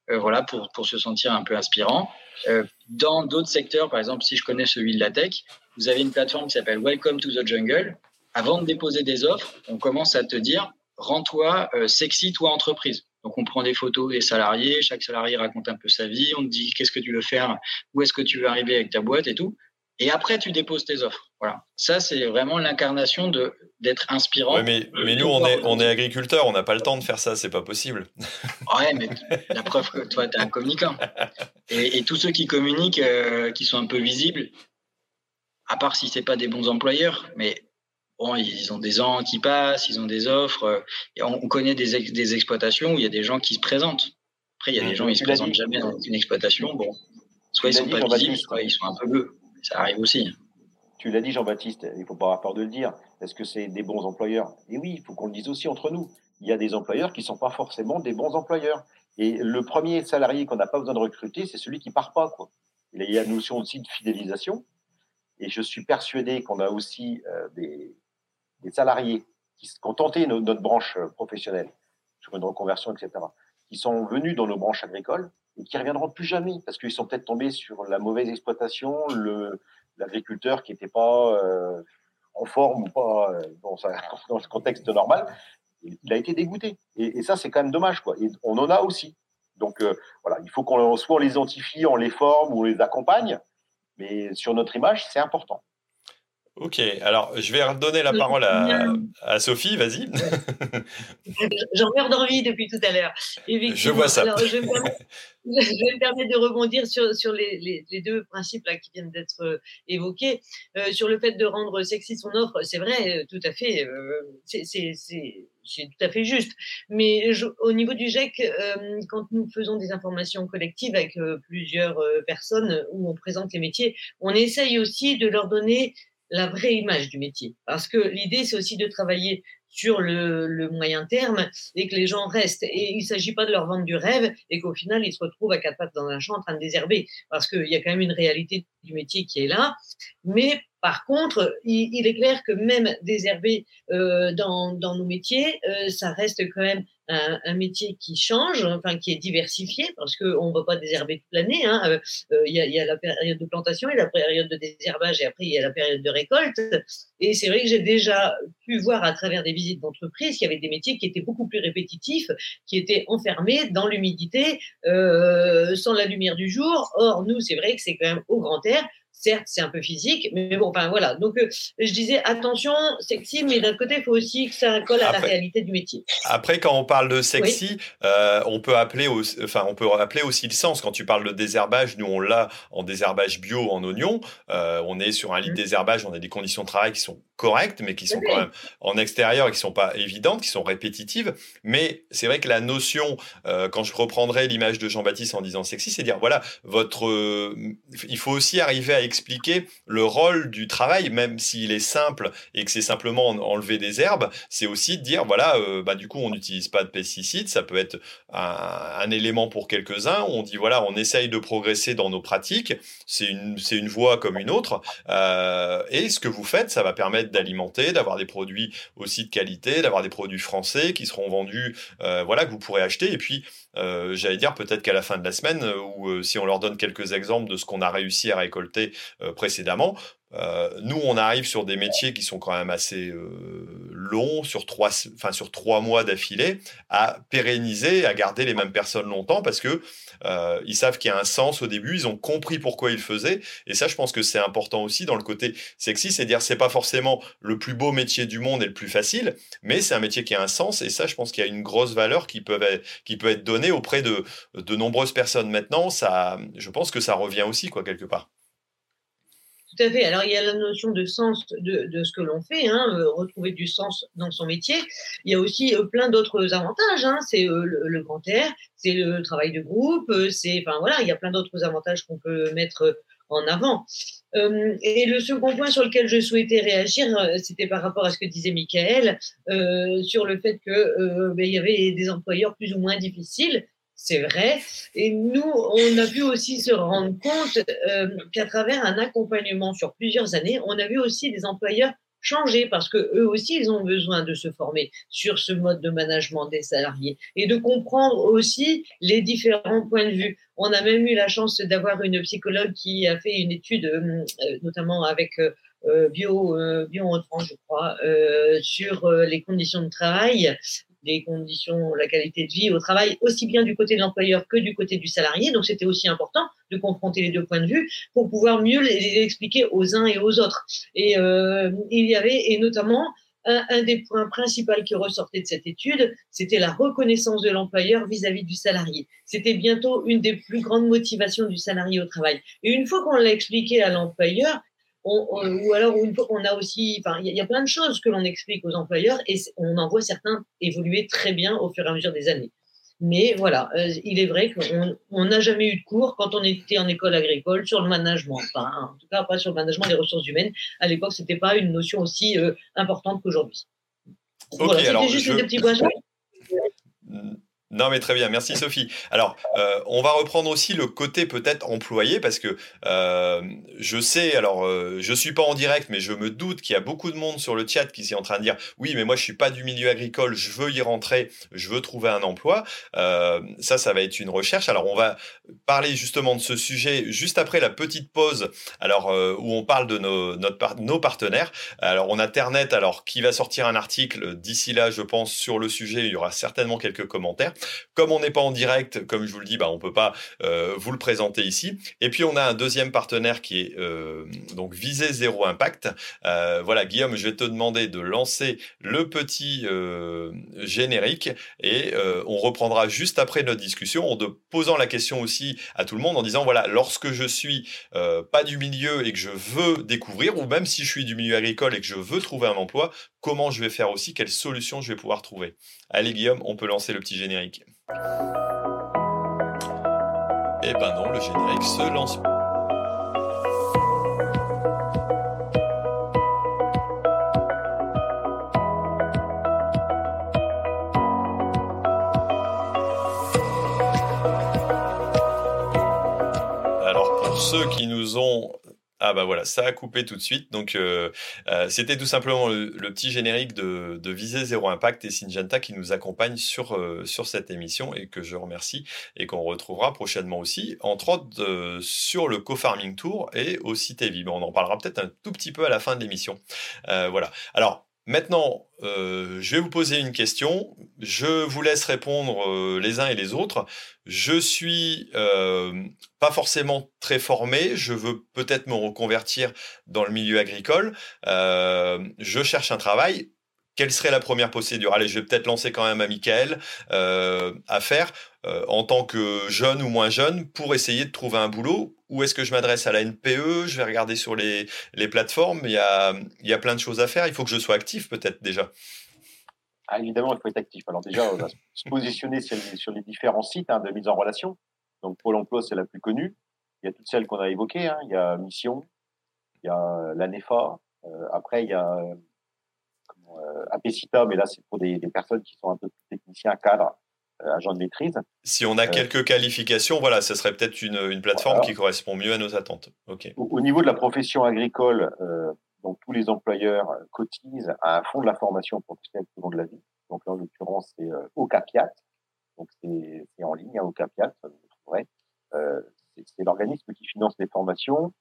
euh, voilà, pour, pour se sentir un peu inspirant. Euh, dans d'autres secteurs, par exemple, si je connais celui de la tech, vous avez une plateforme qui s'appelle Welcome to the Jungle. Avant de déposer des offres, on commence à te dire, rends-toi sexy, toi entreprise. Donc on prend des photos des salariés, chaque salarié raconte un peu sa vie, on te dit qu'est-ce que tu veux faire, où est-ce que tu veux arriver avec ta boîte et tout. Et après, tu déposes tes offres. Voilà. Ça, c'est vraiment l'incarnation de d'être inspirant. mais, mais nous, on est, on est agriculteurs, on n'a pas le temps de faire ça, c'est pas possible. ouais, mais la preuve que toi, tu es un communicant. Et, tous ceux qui communiquent, euh, qui sont un peu visibles, à part si c'est pas des bons employeurs, mais bon, ils ont des ans qui passent, ils ont des offres. Euh, et on, connaît des, des exploitations où il y a des gens qui se présentent. Après, il y a des mmh. gens qui se présentent jamais dans une exploitation. Bon, soit ils sont pas visibles, soit ils sont un peu bleus. Ça arrive aussi. Tu l'as dit, Jean-Baptiste, il ne faut pas avoir peur de le dire. Est-ce que c'est des bons employeurs? Et oui, il faut qu'on le dise aussi entre nous. Il y a des employeurs qui ne sont pas forcément des bons employeurs. Et le premier salarié qu'on n'a pas besoin de recruter, c'est celui qui ne part pas. Quoi. Il y a la notion aussi de fidélisation. Et je suis persuadé qu'on a aussi euh, des, salariés qui, ont tenté notre branche euh, professionnelle sur une reconversion, etc., qui sont venus dans nos branches agricoles et qui reviendront plus jamais parce qu'ils sont peut-être tombés sur la mauvaise exploitation, le l'agriculteur qui n'était pas euh, en forme ou pas euh, dans, dans, ce contexte normal, il a été dégoûté. Et, ça, c'est quand même dommage. Quoi. Et on en a aussi. Donc euh, voilà, il faut qu'on soit on les identifie, on les forme on les accompagne, mais sur notre image, c'est important. Ok, alors je vais redonner la parole à, Sophie, vas-y. J'en meurs d'envie depuis tout à l'heure. Je vois ça. je, vais me permettre, de rebondir sur, sur les, les, deux principes là, qui viennent d'être euh, évoqués. Euh, sur le fait de rendre sexy son offre, c'est vrai, euh, tout à fait, c'est tout à fait juste. Mais au niveau du GEC, quand nous faisons des informations collectives avec plusieurs personnes où on présente les métiers, on essaye aussi de leur donner la vraie image du métier. Parce que l'idée, c'est aussi de travailler sur le, moyen terme et que les gens restent. Et il ne s'agit pas de leur vendre du rêve et qu'au final, ils se retrouvent à quatre pattes dans un champ en train de désherber. Parce qu'il y a quand même une réalité du métier qui est là. Mais par contre, il, est clair que même désherber euh, dans, nos métiers, euh, ça reste quand même un, métier qui change, enfin qui est diversifié, parce qu'on ne va pas désherber toute l'année. Hein. Euh, euh, il y, a, la période de plantation et la période de désherbage, et après il y a la période de récolte. Et c'est vrai que j'ai déjà pu voir à travers des visites d'entreprise qu'il y avait des métiers qui étaient beaucoup plus répétitifs, qui étaient enfermés dans l'humidité, euh, sans la lumière du jour. Or, nous, c'est vrai que c'est quand même au grand air. Certes, c'est un peu physique, mais bon, enfin voilà. Donc, euh, je disais attention, sexy, mais d'un côté, il faut aussi que ça colle à la réalité du métier. Après, quand on parle de sexy, euh, on peut appeler, enfin, on peut appeler aussi le sens. Quand tu parles de désherbage, nous on l'a en désherbage bio en oignon. Euh, on est sur un lit de mmh. désherbage, on a des conditions de travail qui sont correctes, mais qui sont quand même en extérieur et qui sont pas évidentes, qui sont répétitives. Mais c'est vrai que la notion, quand je reprendrai l'image de Jean-Baptiste en disant sexy, c'est dire voilà, votre, il faut aussi arriver à expliquer le rôle du travail, même s'il est simple et que c'est simplement enlever des herbes, c'est aussi de dire, voilà, euh, bah, du coup, on n'utilise pas de pesticides, ça peut être un, élément pour quelques-uns, on dit, voilà, on essaye de progresser dans nos pratiques, c'est une, c'est une voie comme une autre, euh, et ce que vous faites, ça va permettre d'alimenter, d'avoir des produits aussi de qualité, d'avoir des produits français qui seront vendus, euh, voilà, que vous pourrez acheter, et puis, euh, j'allais dire peut-être qu'à la fin de la semaine, euh, ou si on leur donne quelques exemples de ce qu'on a réussi à récolter précédemment, nous, on arrive sur des métiers qui sont quand même assez longs, sur trois, sur trois mois d'affilée, à pérenniser, à garder les mêmes personnes longtemps parce que euh, ils savent qu'il y a un sens au début, ils ont compris pourquoi ils faisaient. Et ça, je pense que c'est important aussi dans le côté sexy, c'est dire c'est pas forcément le plus beau métier du monde et le plus facile, mais c'est un métier qui a un sens. Et ça, je pense qu'il y a une grosse valeur qui peut être, qui peut être donnée auprès de, de nombreuses personnes maintenant. Ça, je pense que ça revient aussi, quoi, quelque part. Tout à fait. Alors, il y a la notion de sens de, ce que l'on fait, hein, euh, retrouver du sens dans son métier. Il y a aussi euh, plein d'autres avantages. Hein. C'est euh, le, grand air, c'est le travail de groupe, c'est, enfin voilà, il y a plein d'autres avantages qu'on peut mettre en avant. et le second point sur lequel je souhaitais réagir, c'était par rapport à ce que disait Michael, sur le fait que ben, il y avait des employeurs plus ou moins difficiles c'est vrai. Et nous, on a pu aussi se rendre compte euh, qu'à travers un accompagnement sur plusieurs années, on a vu aussi des employeurs changer parce que eux aussi, ils ont besoin de se former sur ce mode de management des salariés et de comprendre aussi les différents points de vue. On a même eu la chance d'avoir une psychologue qui a fait une étude, euh, notamment avec euh, Bio, Bio en France, je crois, sur les conditions de travail des conditions, la qualité de vie au travail, aussi bien du côté de l'employeur que du côté du salarié. Donc c'était aussi important de confronter les deux points de vue pour pouvoir mieux les, expliquer aux uns et aux autres. Et euh, il y avait, et notamment, un, des points principaux qui ressortait de cette étude, c'était la reconnaissance de l'employeur vis-à-vis du salarié. C'était bientôt une des plus grandes motivations du salarié au travail. Et une fois qu'on l'a expliqué à l'employeur, ou alors une fois qu'on a aussi, enfin, il y, a plein de choses que l'on explique aux employeurs et on en voit certains évoluer très bien au fur et à mesure des années. Mais voilà, euh, il est vrai qu'on n'a jamais eu de cours quand on était en école agricole sur le management. Enfin, en tout cas, pas sur le management des ressources humaines. À l'époque, c'était pas une notion aussi euh, importante qu'aujourd'hui. voilà, juste je... des petits points. Non, mais très bien, merci Sophie. Alors, euh, on va reprendre aussi le côté peut-être employé parce que euh, je sais, alors euh, je suis pas en direct, mais je me doute qu'il y a beaucoup de monde sur le chat qui est en train de dire oui, mais moi je suis pas du milieu agricole, je veux y rentrer, je veux trouver un emploi. ça, ça va être une recherche. Alors, on va parler justement de ce sujet juste après la petite pause. Alors où on parle de nos partenaires. Alors, on a Ternet, alors qui va sortir un article d'ici là, je pense, sur le sujet. Il y aura certainement quelques commentaires. Comme on n'est pas en direct, comme je vous le dis, bah, on peut pas euh, vous le présenter ici. Et puis on a un deuxième partenaire qui est euh, donc Visé Zéro Impact. Euh, voilà, Guillaume, je vais te demander de lancer le petit générique et on reprendra juste après notre discussion en posant la question aussi à tout le monde en disant voilà, lorsque je suis pas du milieu et que je veux découvrir, ou même si je suis du milieu agricole et que je veux trouver un emploi, comment je vais faire aussi, quelles solutions je vais pouvoir trouver. Allez Guillaume, on peut lancer le petit générique. Eh ben non, le générique se lance. Alors pour ceux qui nous ont ah bah voilà, ça a coupé tout de suite. Donc euh, euh, c'était tout simplement le, petit générique de, de Viser Zéro Impact et Syngenta qui nous accompagne sur, euh, sur cette émission et que je remercie et qu'on retrouvera prochainement aussi, entre autres sur le co-farming tour et aussi TV. On en parlera peut-être un tout petit peu à la fin de l'émission. voilà. Alors Maintenant, euh, je vais vous poser une question. Je vous laisse répondre euh, les uns et les autres. Je suis euh, pas forcément très formé. Je veux peut-être me reconvertir dans le milieu agricole. je cherche un travail. Quelle serait la première procédure? Allez, je vais peut-être lancer quand même à Michael à faire en tant que jeune ou moins jeune pour essayer de trouver un boulot où est-ce que je m'adresse? À la NPE Je vais regarder sur les, les plateformes. Il y, a, il y a plein de choses à faire. Il faut que je sois actif peut-être déjà. Ah, évidemment, il faut être actif. Alors déjà, on va se positionner sur les, différents sites hein, de mise en relation. Donc Pôle Emploi, c'est la plus connue. Il y a toutes celles qu'on a évoquées. Hein. Il y a Mission, il y a l'ANEFA. Euh, après, il y a euh, Apecita, mais là, c'est pour des, des, personnes qui sont un peu plus techniciens, cadres. Euh, agent de maîtrise. Si on a euh, quelques qualifications, voilà, ce serait peut-être une, une, plateforme qui correspond mieux à nos attentes. Ok. Au, niveau de la profession agricole, donc tous les employeurs cotisent à un fonds de la formation professionnelle tout au long de la vie. Donc là, en l'occurrence, c'est euh, OCAPIAT. Donc c'est en ligne, hein, OCAPIAT, vous trouverez. Euh, c'est l'organisme qui finance les formations.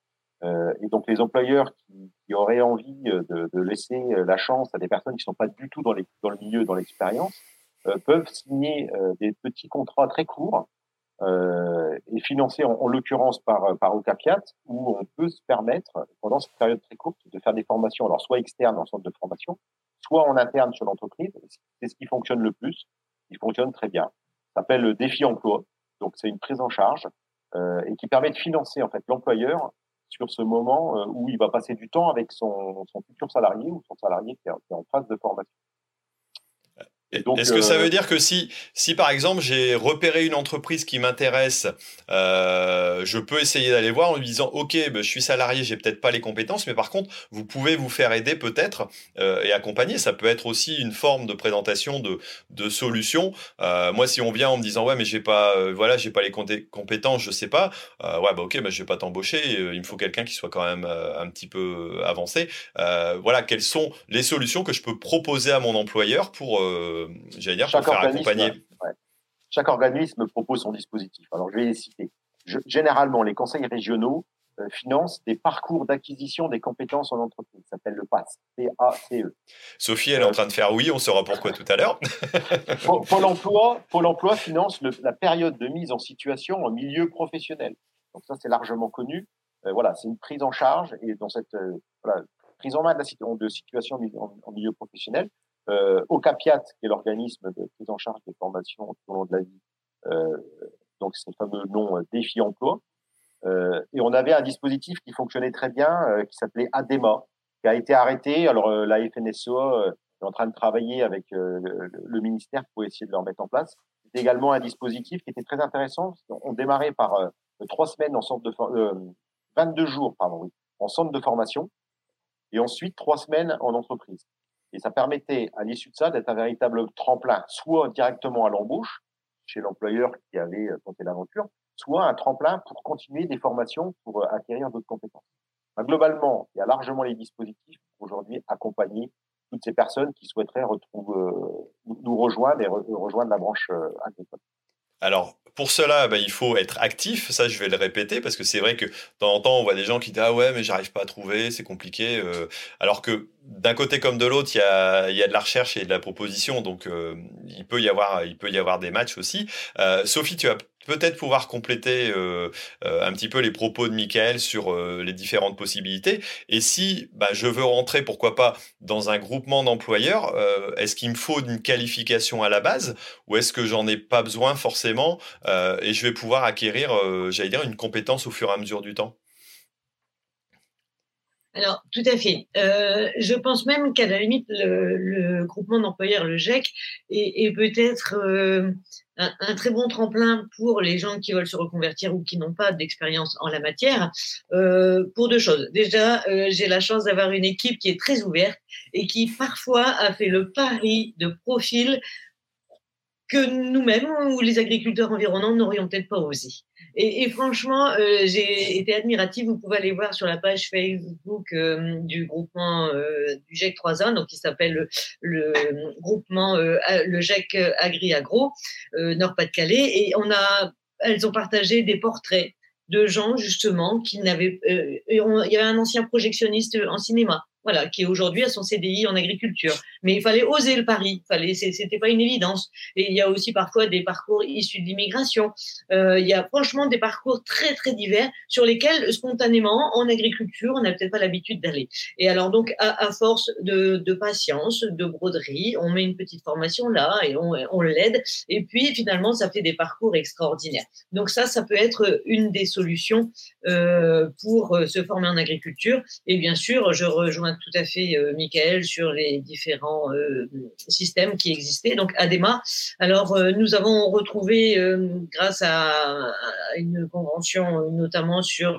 Euh, et donc les employeurs qui, qui auraient envie de, de, laisser la chance à des personnes qui ne sont pas du tout dans, le milieu, dans l'expérience, euh, peuvent signer euh, des petits contrats très courts euh, et financés en, l'occurrence par, par où on peut se permettre, pendant cette période très courte, de faire des formations, alors soit externes en centre de formation, soit en interne sur l'entreprise. C'est ce qui fonctionne le plus. Il fonctionne très bien. Ça s'appelle le défi emploi. Donc c'est une prise en charge euh, et qui permet de financer en fait l'employeur sur ce moment où il va passer du temps avec son, son futur salarié ou son salarié qui est en phase de formation. Est-ce que ça euh, veut dire que si, si par exemple j'ai repéré une entreprise qui m'intéresse, euh, je peux essayer d'aller voir en lui disant ok, ben, je suis salarié, j'ai peut-être pas les compétences, mais par contre vous pouvez vous faire aider peut-être euh, et accompagner. Ça peut être aussi une forme de présentation de, de solutions. Euh, moi, si on vient en me disant ouais, mais j'ai pas, euh, voilà, j'ai pas les compétences, je sais pas. Euh, ouais, bah ok, bah, je vais pas t'embaucher. Il me faut quelqu'un qui soit quand même un petit peu avancé. voilà, quelles sont les solutions que je peux proposer à mon employeur pour j'allais dire, chaque pour faire accompagner. Chaque organisme propose son dispositif. Alors, je vais les citer. généralement, les conseils régionaux euh, financent des parcours d'acquisition des compétences en entreprise. Ça s'appelle le PACE. P-A-C-E. Sophie, elle est en train de faire oui, on saura pourquoi tout à l'heure. Pôle emploi, Pôle emploi finance la période de mise en situation en milieu professionnel. Donc ça, c'est largement connu. Euh, voilà, c'est une prise en charge et dans cette euh, voilà, prise en main de, la, de situation en, milieu professionnel, euh, OCAPIAT, qui est l'organisme de prise en charge des formations tout au long de la vie, euh, donc c'est le fameux nom euh, défi emploi. Euh, et on avait un dispositif qui fonctionnait très bien, qui s'appelait ADEMA, qui a été arrêté. Alors la FNSEA est en train de travailler avec le, ministère pour essayer de le remettre en place. C'était également un dispositif qui était très intéressant. On démarrait par trois semaines en centre de 22 jours, pardon, oui, en centre de formation, et ensuite trois semaines en entreprise. Et ça permettait, à l'issue de ça, d'être un véritable tremplin, soit directement à l'embauche, chez l'employeur qui avait euh, tenté l'aventure, soit un tremplin pour continuer des formations pour euh, acquérir d'autres compétences. globalement, il y a largement les dispositifs pour aujourd'hui accompagner toutes ces personnes qui souhaiteraient retrouver, euh, nous rejoindre et rejoindre la branche agricole. Alors, pour cela, bah, il faut être actif. Ça, je vais le répéter parce que c'est vrai que de temps en temps, on voit des gens qui disent Ah ouais, mais j'arrive pas à trouver, c'est compliqué. Euh. alors que d'un côté comme de l'autre, il y a, y a de la recherche et de la proposition. Donc, euh, il, peut y avoir, il peut y avoir des matchs aussi. Euh, Sophie, tu as peut-être pouvoir compléter euh, euh, un petit peu les propos de Michael sur euh, les différentes possibilités. Et si bah, je veux rentrer, pourquoi pas, dans un groupement d'employeurs, est-ce qu'il me faut une qualification à la base ou est-ce que j'en ai pas besoin forcément et je vais pouvoir acquérir, j'allais dire, une compétence au fur et à mesure du temps? Alors, tout à fait. Je pense même qu'à la limite, le, groupement d'employeurs, le GEC, est, peut-être un, très bon tremplin pour les gens qui veulent se reconvertir ou qui n'ont pas d'expérience en la matière, euh, pour deux choses. Déjà, j'ai la chance d'avoir une équipe qui est très ouverte et qui parfois a fait le pari de profil que nous-mêmes ou les agriculteurs environnants n'aurions peut-être pas osé. Et, franchement, euh, j'ai été admirative. Vous pouvez aller voir sur la page Facebook euh, du groupement euh, du GEC 3A, donc qui s'appelle le, groupement le GEC Agri Agro Nord-Pas-de-Calais, et on a, elles ont partagé des portraits de gens justement qui n'avaient. il y avait un ancien projectionniste en cinéma voilà, qui aujourd'hui a son CDI en agriculture. Mais il fallait oser le pari, fallait, c'était pas une évidence. Et il y a aussi parfois des parcours issus de l'immigration. Euh, il y a franchement des parcours très très divers sur lesquels spontanément en agriculture on n'a peut-être pas l'habitude d'aller. Et alors donc à, force de, patience, de broderie, on met une petite formation là et on, on l'aide. Et puis finalement ça fait des parcours extraordinaires. Donc ça, ça peut être une des solutions euh, pour euh, se former en agriculture. Et bien sûr, je rejoins tout à fait euh, Michael sur les différents euh, systèmes qui existaient. Donc ADEMA, alors euh, nous avons retrouvé grâce à, une convention notamment sur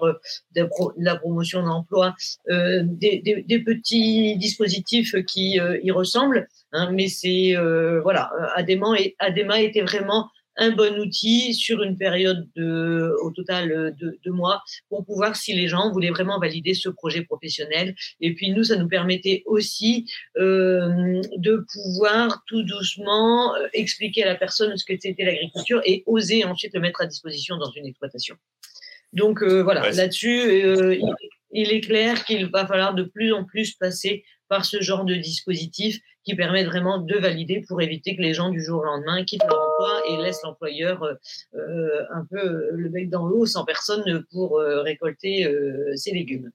la promotion d'emploi des, des, petits dispositifs qui y ressemblent. Hein, mais c'est voilà, ADEMA, était vraiment un bon outil sur une période de, au total de deux mois pour pouvoir, si les gens voulaient vraiment valider ce projet professionnel. Et puis nous, ça nous permettait aussi euh, de pouvoir tout doucement euh, expliquer à la personne ce que c'était l'agriculture et oser ensuite le mettre à disposition dans une exploitation. Donc euh, voilà, là-dessus, euh, il, il est clair qu'il va falloir de plus en plus passer par ce genre de dispositif qui permet vraiment de valider pour éviter que les gens du jour au lendemain quittent leur emploi et laissent l'employeur euh, euh, un peu le bec dans l'eau sans personne pour euh, récolter ses légumes.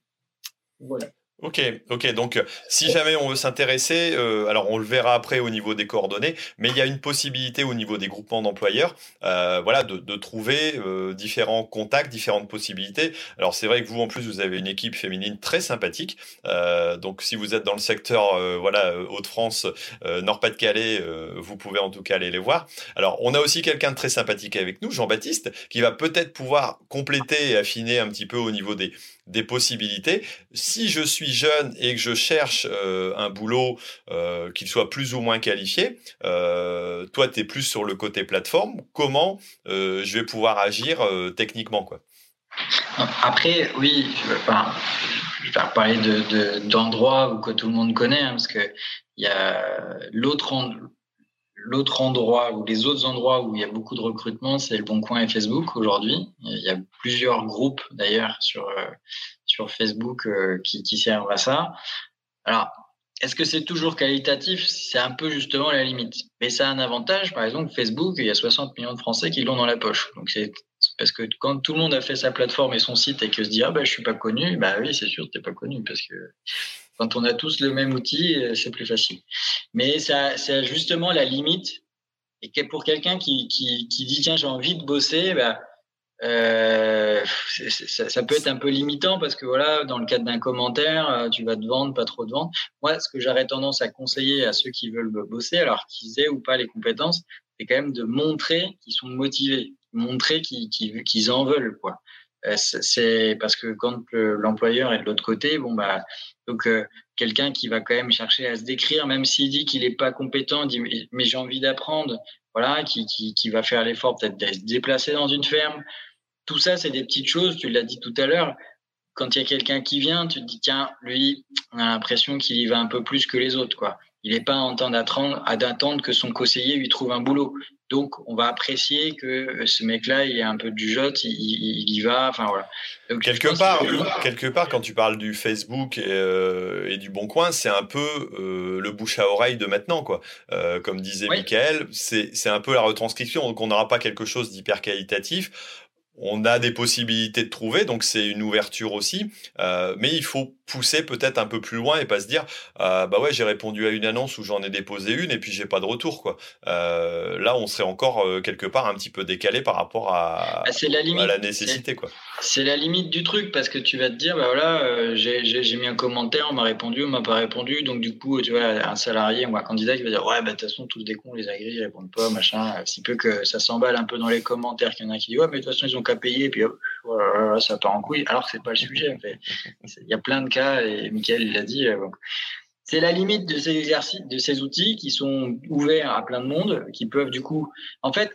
Voilà. Ok, ok. Donc, si jamais on veut s'intéresser, euh, alors on le verra après au niveau des coordonnées, mais il y a une possibilité au niveau des groupements d'employeurs, euh, voilà, de, de trouver euh, différents contacts, différentes possibilités. Alors, c'est vrai que vous, en plus, vous avez une équipe féminine très sympathique. Euh, donc, si vous êtes dans le secteur, euh, voilà, Hauts-de-France, Nord-Pas-de-Calais, vous pouvez en tout cas aller les voir. Alors, on a aussi quelqu'un de très sympathique avec nous, Jean-Baptiste, qui va peut-être pouvoir compléter et affiner un petit peu au niveau des des possibilités. Si je suis jeune et que je cherche euh, un boulot euh, qu'il soit plus ou moins qualifié, euh, toi, tu es plus sur le côté plateforme. Comment je vais pouvoir agir techniquement quoi? Après, oui, je vais, pas, vais parler d'endroits de, que tout le monde connaît, hein, parce que il y a l'autre l'autre endroit ou les autres endroits où il y a beaucoup de recrutement, c'est le Bon Coin et Facebook aujourd'hui. Il y a plusieurs groupes d'ailleurs sur, euh, sur Facebook euh, qui, servent à ça. Alors, est-ce que c'est toujours qualitatif? C'est un peu justement la limite. Mais ça a un avantage, par exemple, Facebook, il y a 60 millions de Français qui l'ont dans la poche. Donc c'est parce que quand tout le monde a fait sa plateforme et son site et que se dit ah bah je suis pas connu, bah oui c'est sûr t'es pas connu parce que quand on a tous le même outil c'est plus facile. Mais ça c'est justement la limite et que pour quelqu'un qui, qui, qui dit tiens j'ai envie de bosser, bah euh, ça, peut être un peu limitant parce que voilà, dans le cadre d'un commentaire, euh, tu vas te vendre, pas trop te vendre. Moi, ce que j'aurais tendance à conseiller à ceux qui veulent bosser, alors qu'ils aient ou pas les compétences, c'est quand même de montrer qu'ils sont motivés, montrer qu'ils qu'ils en veulent, quoi. Euh, c'est parce que quand l'employeur est de l'autre côté, bon bah donc euh, quelqu'un qui va quand même chercher à se décrire, même s'il dit qu'il n'est pas compétent, dit mais j'ai envie d'apprendre, voilà, qui, qui, qui va faire l'effort peut-être de se déplacer dans une ferme, tout ça, c'est des petites choses, tu l'as dit tout à l'heure. Quand il y a quelqu'un qui vient, tu te dis, tiens, lui, on a l'impression qu'il y va un peu plus que les autres, quoi. Il n'est pas en train d'attendre que son conseiller lui trouve un boulot. Donc, on va apprécier que euh, ce mec-là, il est un peu du jot, il, y va. Enfin voilà. quelque part, quelque part, quand tu parles du Facebook et, euh, du Bon Coin, c'est un peu euh, le bouche à oreille de maintenant, quoi. comme disait Michael, c'est un peu la retranscription. Donc, on n'aura pas quelque chose d'hyper qualitatif on a des possibilités de trouver, donc c'est une ouverture aussi. Euh, mais il faut pousser peut-être un peu plus loin et pas se dire euh, bah ouais j'ai répondu à une annonce où j'en ai déposé une et puis j'ai pas de retour quoi. Euh, là on serait encore quelque part un petit peu décalé par rapport à, ah, la, limite. à la nécessité quoi. C'est la limite du truc parce que tu vas te dire bah voilà j'ai mis un commentaire on m'a répondu on m'a pas répondu donc du coup tu vois un salarié ou un candidat qui va dire ouais bah de toute façon tous des cons les agris ils répondent pas machin si peu que ça s'emballe un peu dans les commentaires qu'il y en a qui dit ouais mais de toute façon ils ont qu'à payer puis ça part en couille alors que c'est pas le sujet il y a plein de et Michael l'a dit. Euh, c'est la limite de ces exercices, de ces outils qui sont ouverts à plein de monde, qui peuvent du coup, en fait,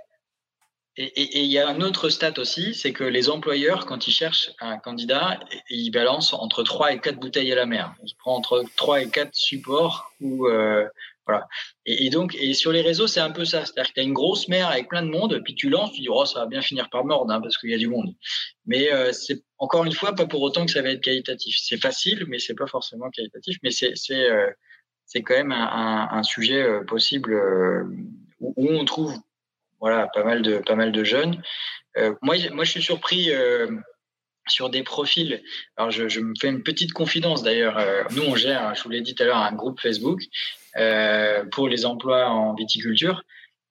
et il y a un autre stat aussi, c'est que les employeurs, quand ils cherchent un candidat, ils balancent entre 3 et 4 bouteilles à la mer. Ils prennent entre 3 et 4 supports ou euh, Et, donc, sur les réseaux, c'est un peu ça. C'est-à-dire que tu as une grosse mer avec plein de monde, puis tu lances, tu dis, oh, ça va bien finir par mordre, hein, parce qu'il y a du monde. Mais euh, c'est encore une fois pas pour autant que ça va être qualitatif. C'est facile, mais c'est pas forcément qualitatif. Mais c'est euh, quand même un, sujet euh, possible euh, où, on trouve voilà pas mal de pas mal de jeunes. moi, moi, je suis surpris sur des profils. Alors, je, me fais une petite confidence d'ailleurs. nous, on gère, je vous l'ai dit tout à l'heure, un groupe Facebook pour les emplois en viticulture.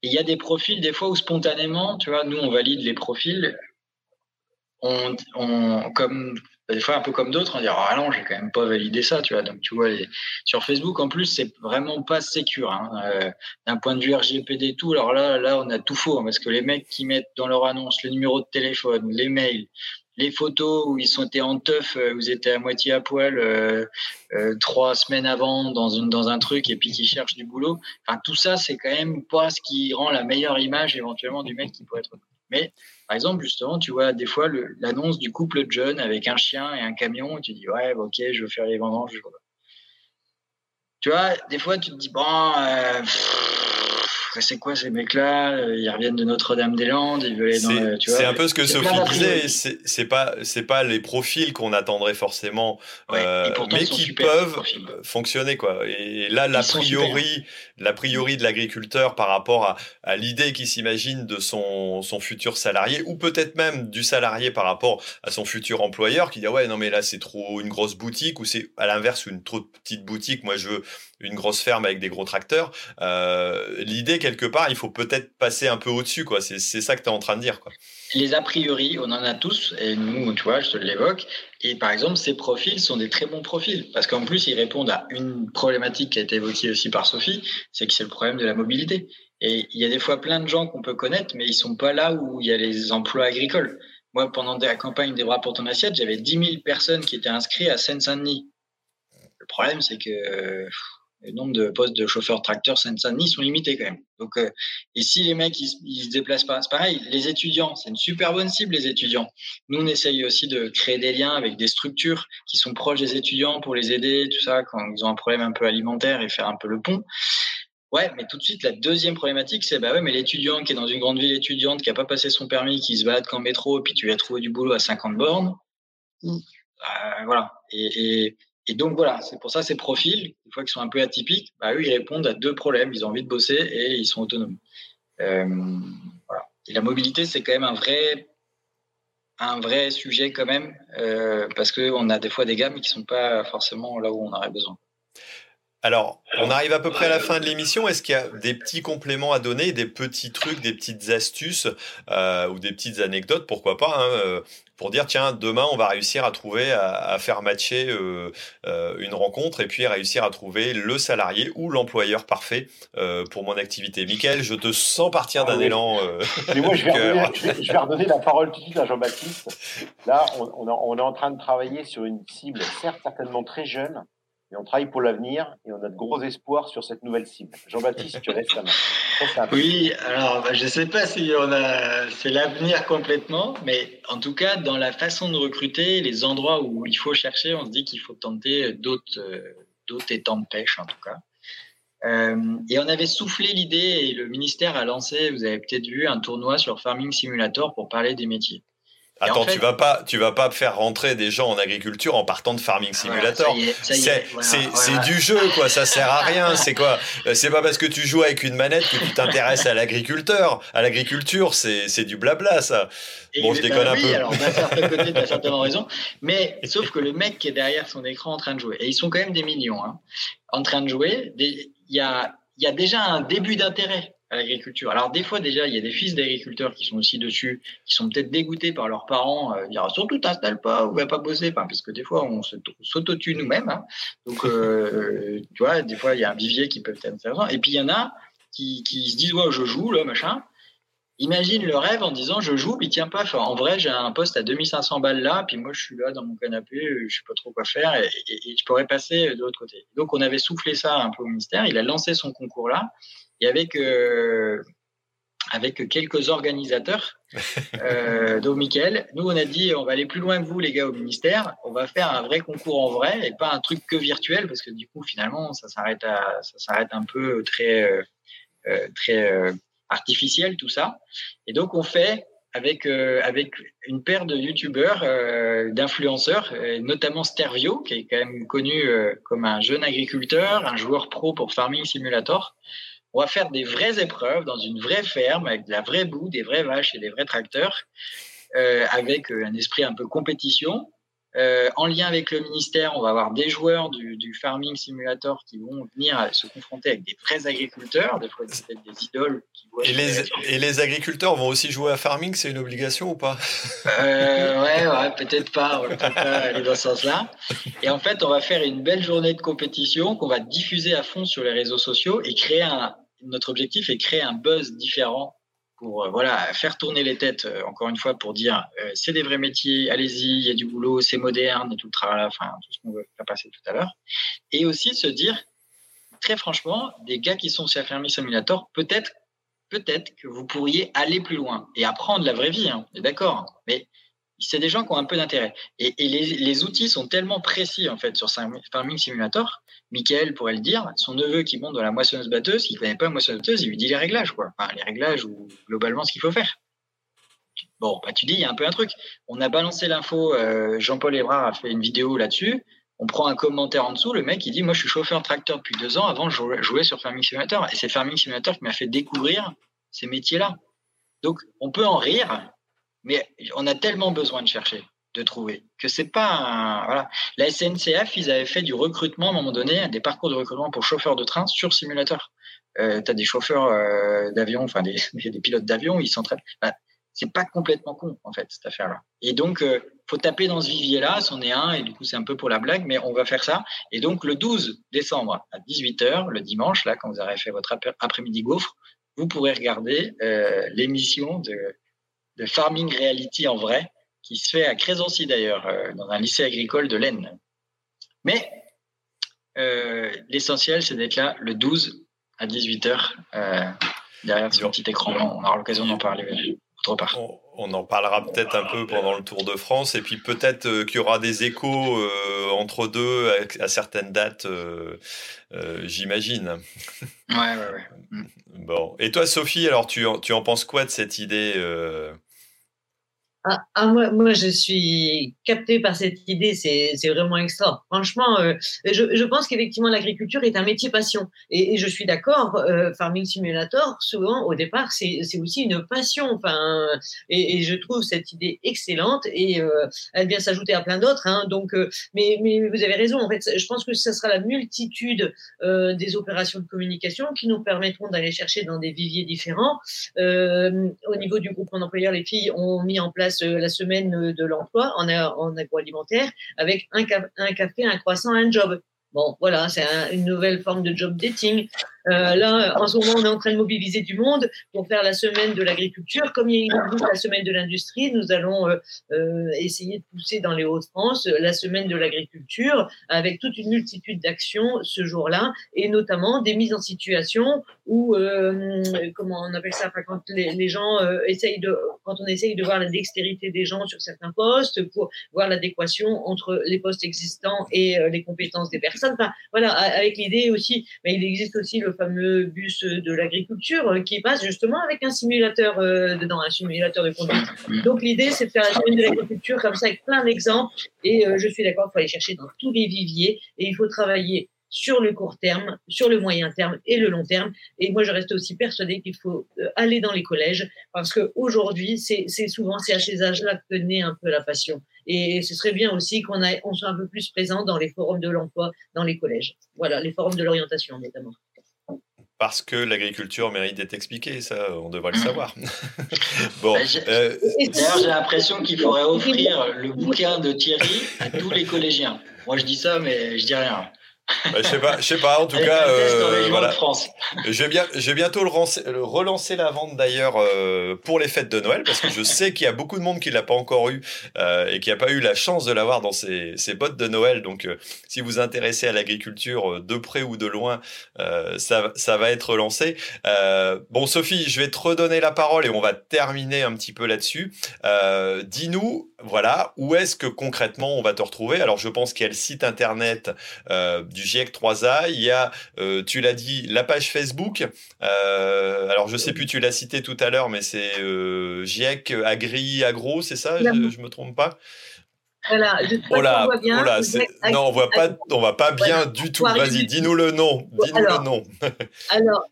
il y a des profils, des fois, où spontanément, tu vois, nous, on valide les profils. On, comme des fois un peu comme d'autres, on dit ah non, j'ai quand même pas validé ça, tu vois. Donc tu vois, sur Facebook en plus, c'est vraiment pas sécure hein. euh, d'un point de vue RGPD tout. Alors là, là, on a tout faux hein, parce que les mecs qui mettent dans leur annonce le numéro de téléphone, les mails, les photos où ils sont été en teuf, euh, où ils étaient à moitié à poil euh, euh, trois semaines avant dans, une, dans un truc et puis qui cherchent du boulot. Enfin, tout ça, c'est quand même pas ce qui rend la meilleure image éventuellement du mec qui pourrait être. Mais par exemple, justement, tu vois des fois l'annonce du couple de jeunes avec un chien et un camion, et tu dis ouais, ok, je veux faire les vendanges. Tu vois, des fois, tu te dis bon c'est quoi ces mecs-là? Euh, Ils reviennent de Notre-Dame-des-Landes, ils veulent aller dans C'est un peu ce que Sophie disait, c'est pas, pas les profils qu'on attendrait forcément, euh, mais qui peuvent fonctionner, quoi. Et là, l'a priori, l'a priori de l'agriculteur par rapport à, à l'idée qu'il s'imagine de son, son futur salarié, ou peut-être même du salarié par rapport à son futur employeur, qui dit, ouais, non, mais là, c'est trop une grosse boutique, ou c'est à l'inverse une trop petite boutique, moi, je veux une grosse ferme avec des gros tracteurs. Euh, l'idée, quelque part, il faut peut-être passer un peu au-dessus, quoi. C'est ça que tu es en train de dire. Les a priori, on en a tous, et nous, tu vois, je te l'évoque. Et par exemple, ces profils sont des très bons profils, parce qu'en plus, ils répondent à une problématique qui a été évoquée aussi par Sophie, c'est que c'est le problème de la mobilité. Et il y a des fois plein de gens qu'on peut connaître, mais ils sont pas là où il y a les emplois agricoles. Moi, pendant la campagne des bras pour ton assiette, j'avais 10 000 personnes qui étaient inscrites à Seine-Saint-Denis. Le problème, c'est que le nombre de postes de chauffeurs tracteurs Seine-Saint-Denis sont limités quand même. Donc, euh, et si les mecs ils, ils se déplacent pas, c'est pareil. Les étudiants, c'est une super bonne cible les étudiants. Nous, on essaye aussi de créer des liens avec des structures qui sont proches des étudiants pour les aider, tout ça, quand ils ont un problème un peu alimentaire et faire un peu le pont. Ouais, mais tout de suite, la deuxième problématique, c'est bah ouais, mais l'étudiant qui est dans une grande ville étudiante, qui a pas passé son permis, qui se balade qu'en métro, et puis tu lui as trouvé du boulot à 50 bornes. Mm. Euh, voilà. Et, et et donc voilà, c'est pour ça ces profils, une fois qu'ils sont un peu atypiques, bah, eux, ils répondent à deux problèmes. Ils ont envie de bosser et ils sont autonomes. Euh, voilà. Et la mobilité, c'est quand même un vrai, un vrai sujet quand même, euh, parce qu'on a des fois des gammes qui ne sont pas forcément là où on aurait besoin. Alors, on arrive à peu près à la fin de l'émission. Est-ce qu'il y a des petits compléments à donner, des petits trucs, des petites astuces euh, ou des petites anecdotes, pourquoi pas, hein, euh, pour dire tiens, demain on va réussir à trouver, à, faire matcher euh, une rencontre et puis réussir à trouver le salarié ou l'employeur parfait pour mon activité. Michael, je te sens partir d'un ah élan. Mais moi, je vais, redonner la parole tout de suite à Jean-Baptiste. Là, on, on est en train de travailler sur une cible, certes certainement très jeune et on travaille pour l'avenir et on a de gros espoirs sur cette nouvelle cible. Jean-Baptiste, tu restes la main. Oui, alors bah, je ne sais pas si on a, c'est l'avenir complètement, mais en tout cas, dans la façon de recruter, les endroits où il faut chercher, on se dit qu'il faut tenter d'autres, euh, d'autres étangs de pêche en tout cas. Euh, et on avait soufflé l'idée et le ministère a lancé, vous avez peut-être vu, un tournoi sur Farming Simulator pour parler des métiers. Attends, tu vas pas, tu vas pas faire rentrer des gens en agriculture en partant de Farming Simulator. c'est du jeu, quoi. Ça sert à rien. C'est quoi euh, C'est pas parce que tu joues avec une manette que tu t'intéresses à l'agriculteur. À l'agriculture, c'est du blabla, ça. bon, je déconne un peu. Alors, d'un certain côté, tu as certainement raison. Mais sauf que le mec qui est derrière son écran en train de jouer, et ils sont quand même des millions, hein, en train de jouer, il y a, y a déjà un début d'intérêt à l'agriculture. Alors des fois déjà, il y a des fils d'agriculteurs qui sont aussi dessus, qui sont peut-être dégoûtés par leurs parents, euh, dire surtout t'installe pas ou va pas bosser, parce que des fois on s'auto-tue nous-mêmes. Hein. Donc euh, tu vois, des fois il y a un vivier qui peut être intéressant. Et puis il y en a qui, qui se disent ouais je joue là machin. Imagine le rêve en disant je joue, puis tiens pas. en vrai, j'ai un poste à 2500 balles là, puis moi je suis là dans mon canapé, je sais pas trop quoi faire, et, et je pourrais passer de l'autre côté. Donc on avait soufflé ça un peu au ministère. Il a lancé son concours là et avec, euh, avec quelques organisateurs, euh, dont Michael, nous on a dit on va aller plus loin que vous les gars au ministère, on va faire un vrai concours en vrai et pas un truc que virtuel parce que du coup finalement ça s'arrête à ça s'arrête un peu très euh, euh très euh, artificiel tout ça. Et donc on fait avec euh, avec une paire de youtubeurs, euh, d'influenceurs, notamment Stervio, qui est quand même connu comme un jeune agriculteur, un joueur pro pour Farming Simulator, on va faire des vraies épreuves dans une vraie ferme avec de la vraie boue, des vraies vaches et des vrais tracteurs, euh, avec euh, un esprit un peu compétition. Euh, en lien avec le ministère, on va avoir des joueurs du, Farming Simulator qui vont venir se confronter avec des vrais agriculteurs, des fois peut-être des idoles. Qui et, les, et les agriculteurs vont aussi jouer à Farming, c'est une obligation ou pas? Euh, Ouais, ouais peut-être pas, on peut pas aller dans ce sens-là. Et en fait, on va faire une belle journée de compétition qu'on va diffuser à fond sur les réseaux sociaux et créer un, notre objectif est créer un buzz différent pour euh, voilà faire tourner les têtes euh, encore une fois pour dire euh, c'est des vrais métiers, allez-y, il y a du boulot, c'est moderne tout le travail, enfin tout ce qu'on veut faire passer tout à l'heure, et aussi se dire très franchement des gars qui sont chez Fermi Simulator peut-être peut-être que vous pourriez aller plus loin et apprendre la vraie vie, hein, d'accord, mais c'est des gens qui ont un peu d'intérêt. Et, les, outils sont tellement précis en fait sur Farming Simulator. Michael pourrait le dire, son neveu qui monte dans la moissonneuse batteuse, qui ne connaît pas la moissonneuse batteuse, il lui dit les réglages, quoi. Les réglages ou globalement ce qu'il faut faire. Bon, bah, tu dis, il y a un peu un truc. On a balancé l'info, euh, Jean-Paul Ebrard a fait une vidéo là-dessus. On prend un commentaire en dessous, le mec il dit Moi je suis chauffeur tracteur depuis deux ans, avant je jouais sur Farming Simulator. Et c'est Farming Simulator qui m'a fait découvrir ces métiers-là. Donc on peut en rire, mais on a tellement besoin de chercher, de trouver, que c'est pas voilà. La SNCF, ils avaient fait du recrutement à un moment donné, des parcours de recrutement pour chauffeurs de train sur simulateur. Euh, tu des chauffeurs euh, d'avion, enfin des, des, pilotes d'avion, ils s'entraînent. C'est pas complètement con en fait cette affaire-là. Et donc euh, faut taper dans ce vivier-là, c'en est un et du coup c'est un peu pour la blague, mais on va faire ça. Et donc le 12 décembre à 18h, le dimanche là, quand vous aurez fait votre après-midi gaufre, vous pourrez regarder euh, l'émission de de farming reality en vrai, qui se fait à Crésancy d'ailleurs, euh, dans un lycée agricole de l'Aisne. Mais euh, l'essentiel, c'est d'être là le 12 à 18h, euh, derrière ce petit écran. On aura l'occasion d'en parler autre part. On, en parlera peut-être un peu pendant le Tour de France, et puis peut-être qu'il y aura des échos entre deux à, certaines dates, j'imagine. Ouais, ouais, ouais. Bon. Et toi, Sophie, alors tu, tu en penses quoi de cette idée ah, ah, moi, moi, je suis captée par cette idée, c'est vraiment extra. Franchement, euh, je, je, pense qu'effectivement, l'agriculture est un métier passion. Et, et je suis d'accord, euh, Farming Simulator, souvent, au départ, c'est aussi une passion. Enfin, et, et, je trouve cette idée excellente et euh, elle vient s'ajouter à plein d'autres. Hein, donc, euh, mais, mais vous avez raison, en fait, je pense que ce sera la multitude euh, des opérations de communication qui nous permettront d'aller chercher dans des viviers différents. au niveau du groupement d'employeurs, les filles ont mis en place la semaine euh, de l'emploi en, en, agroalimentaire avec un café, un croissant, un job. Bon, voilà, c'est une nouvelle forme de job dating. Euh, là, en ce moment, on est en train de mobiliser du monde pour faire la semaine de l'agriculture. Comme il y a la semaine de l'industrie, nous allons euh, euh, essayer de pousser dans les Hauts-de-France la semaine de l'agriculture avec toute une multitude d'actions ce jour-là et notamment des mises en situation où, comment on appelle ça, quand les, gens essayent de, quand on essaye de voir la dextérité des gens sur certains postes pour voir l'adéquation entre les postes existants et les compétences des personnes. Enfin, voilà, avec l'idée aussi, mais il existe aussi le fameux bus de l'agriculture euh, qui passe justement avec un simulateur euh, dedans, un simulateur de conduite. Donc l'idée, c'est de faire la semaine de l'agriculture comme ça avec plein d'exemples. Et euh, je suis d'accord, il faut aller chercher dans tous les viviers et il faut travailler sur le court terme, sur le moyen terme et le long terme. Et moi, je reste aussi persuadée qu'il faut aller dans les collèges parce qu'aujourd'hui, c'est souvent à ces âges-là que naît un peu la passion. Et ce serait bien aussi qu'on on soit un peu plus présent dans les forums de l'emploi, dans les collèges. Voilà, les forums de l'orientation notamment parce que l'agriculture mérite d'être expliquée, ça, on devrait le mmh. savoir. bon, bah, euh, D'ailleurs, j'ai l'impression qu'il faudrait offrir le bouquin de Thierry à tous les collégiens. Moi, je dis ça, mais je dis rien. Bah, je sais pas, je sais pas. En tout cas, euh, voilà. Je vais bien, je vais bientôt le, relancer la vente d'ailleurs euh, pour les fêtes de Noël parce que je sais qu'il y a beaucoup de monde qui l'a pas encore eu euh, et qui n'a pas eu la chance de l'avoir dans ses, ses, bottes de Noël. Donc, si vous intéressez à l'agriculture de près ou de loin, ça, ça va être lancé. bon, Sophie, je vais te redonner la parole et on va terminer un petit peu là-dessus. Dis-nous, voilà, où est-ce que concrètement on va te retrouver? Alors, je pense qu'il y a le site internet du GIEC 3A. Il y a, euh, tu l'as dit, la page Facebook. Euh, alors, je sais plus, tu l'as cité tout à l'heure, mais c'est euh, GIEC Agri Agro, c'est ça? Je, ne me trompe pas? Voilà, je oh là, voit bien. Oh non, on voit pas, on voit pas bien du tout. Vas-y, dis-nous le nom. Dis-nous le nom. alors,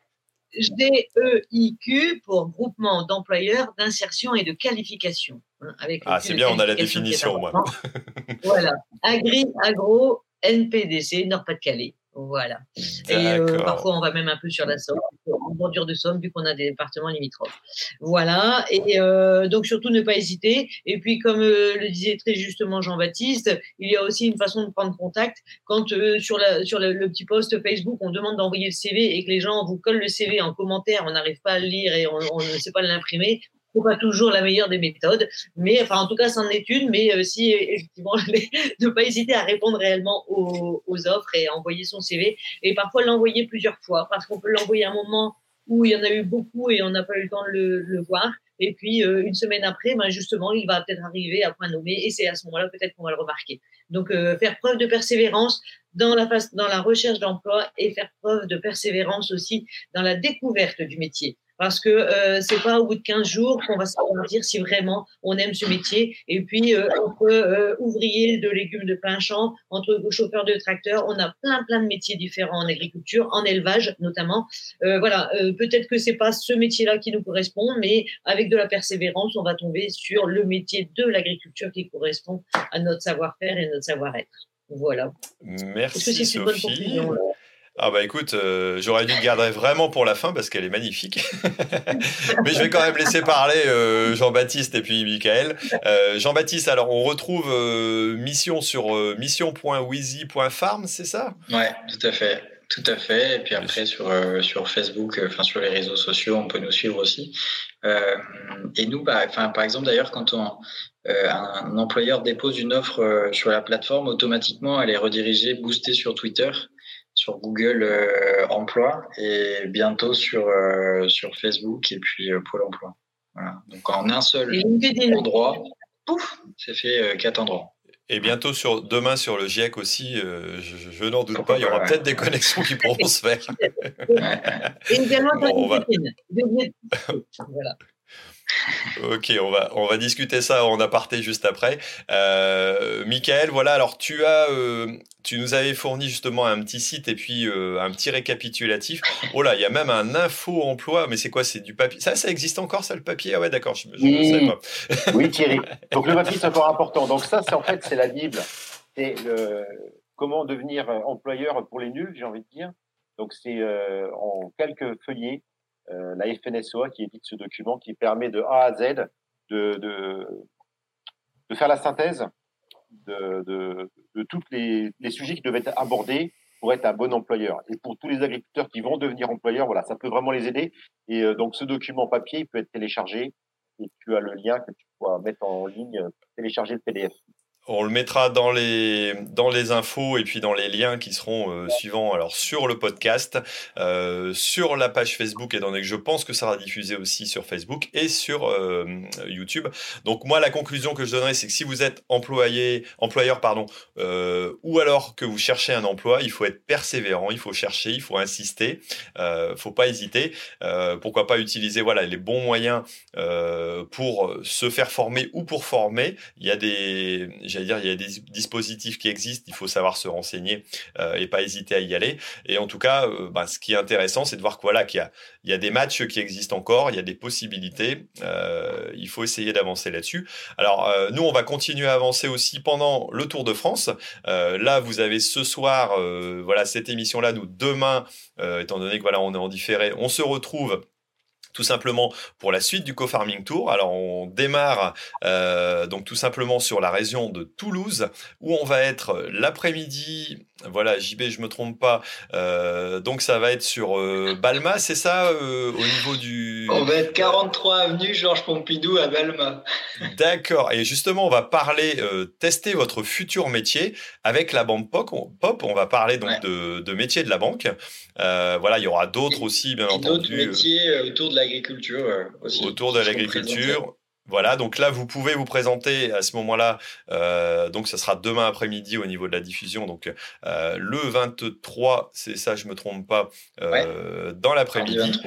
GEIQ pour groupement d'employeurs d'insertion et de qualification. Hein, avec ah, c'est bien, on a la définition, moi. voilà. Agri, agro, NPDC, Nord-Pas-de-Calais. Voilà. Et euh, parfois, on va même un peu sur la Somme, en bordure de Somme, vu qu'on a des départements limitrophes. Voilà. Et euh, donc, surtout, ne pas hésiter. Et puis, comme euh, le disait très justement Jean-Baptiste, il y a aussi une façon de prendre contact. Quand sur, la, sur le, petit post Facebook, on demande d'envoyer le CV et que les gens vous collent le CV en commentaire, on n'arrive pas à le lire et on, on ne sait pas l'imprimer, pas toujours la meilleure des méthodes, mais enfin en tout cas c'en est une. Mais euh, si effectivement ne pas hésiter à répondre réellement aux, offres et à envoyer son CV et parfois l'envoyer plusieurs fois parce qu'on peut l'envoyer à un moment où il y en a eu beaucoup et on n'a pas eu le temps de le, le voir. Et puis euh, une semaine après, ben justement, il va peut-être arriver à point nommé et c'est à ce moment-là peut-être qu'on va le remarquer. Donc euh, faire preuve de persévérance dans la dans la recherche d'emploi et faire preuve de persévérance aussi dans la découverte du métier parce que euh, c'est pas au bout de 15 jours qu'on va savoir dire si vraiment on aime ce métier. Et puis euh, entre euh, ouvrier de légumes de plein champ, entre chauffeur de tracteur, on a plein plein de métiers différents en agriculture, en élevage notamment. Euh, voilà, euh, peut-être que c'est pas ce métier-là qui nous correspond, mais avec de la persévérance, on va tomber sur le métier de l'agriculture qui correspond à notre savoir-faire et notre savoir-être. Voilà. Merci Sophie. Ah bah écoute, euh, j'aurais dû le garder vraiment pour la fin parce qu'elle est magnifique. Mais je vais quand même laisser parler euh, Jean-Baptiste et puis Michael. Euh, Jean-Baptiste, alors on retrouve Mission sur mission.wizy.farm, c'est ça? Ouais, tout à fait. Tout à fait. Et puis après, sur, sur Facebook, enfin sur les réseaux sociaux, on peut nous suivre aussi. et nous, bah, par exemple, d'ailleurs, quand on, un employeur dépose une offre sur la plateforme, automatiquement, elle est redirigée, boostée sur Twitter sur Google euh, Emploi et bientôt sur, euh, sur Facebook et puis euh, Pôle Emploi. Voilà. Donc en un seul endroit, pouf, c'est fait quatre endroits. Et bientôt sur demain sur le GIEC aussi, je, n'en doute pas, il y aura peut-être des connexions qui pourront se faire. Et également bon, va... voilà. Ok, on va, on va discuter ça en aparté juste après. Euh, Michael, voilà, alors tu as, euh, tu nous avais fourni justement un petit site et puis euh, un petit récapitulatif. Oh là, il y a même un info emploi, mais c'est quoi C'est du papier? Ça, ça existe encore, ça, le papier? Ah ouais, d'accord, je ne sais pas. oui, Thierry. Donc le papier, c'est encore important. Donc ça, c'est en fait, c'est la Bible. C'est le comment devenir employeur pour les nuls, j'ai envie de dire. Donc c'est en quelques feuillets euh, la FNSOA qui édite ce document qui permet de A à Z de, faire la synthèse de, tous les, sujets qui doivent être abordés pour être un bon employeur. Et pour tous les agriculteurs qui vont devenir employeurs, voilà, ça peut vraiment les aider. Et euh, donc, ce document papier, il peut être téléchargé et tu as le lien que tu pourras mettre en ligne, télécharger le PDF. On le mettra dans les, dans les infos et puis dans les liens qui seront euh, suivants alors sur le podcast, euh, sur la page Facebook étant donné que je pense que ça sera diffusé aussi sur Facebook et sur euh, YouTube. Donc moi la conclusion que je donnerai c'est que si vous êtes employé, employeur pardon, ou alors que vous cherchez un emploi, il faut être persévérant, il faut chercher, il faut insister, euh, faut pas hésiter. pourquoi pas utiliser voilà les bons moyens pour se faire former ou pour former. Il y a des dire, il y a des dispositifs qui existent, il faut savoir se renseigner euh, et pas hésiter à y aller. Et en tout cas, euh, bah, ce qui est intéressant, c'est de voir qu'il voilà, y, a, il y a des matchs qui existent encore, il y a des possibilités. Euh, il faut essayer d'avancer là-dessus. Alors, nous, on va continuer à avancer aussi pendant le Tour de France. là, vous avez ce soir, voilà, cette émission-là. Nous, demain, étant donné que voilà, on est en différé, on se retrouve tout simplement pour la suite du co-farming tour. Alors on démarre euh, donc tout simplement sur la région de Toulouse où on va être l'après-midi voilà, JB, je me trompe pas. Euh, donc ça va être sur euh, Balma, c'est ça, au niveau du... On va être 43 avenue Georges Pompidou à Balma. D'accord. Et justement, on va parler, tester votre futur métier avec la banque Pop. On, va parler donc de, de métier de la banque. voilà, il y aura d'autres aussi, bien entendu. D'autres métiers autour de l'agriculture aussi. Autour de l'agriculture. Voilà, donc là, vous pouvez vous présenter à ce moment-là. Euh, donc, ça sera demain après-midi au niveau de la diffusion. Donc, euh, le 23, c'est ça, je me trompe pas, euh, dans l'après-midi.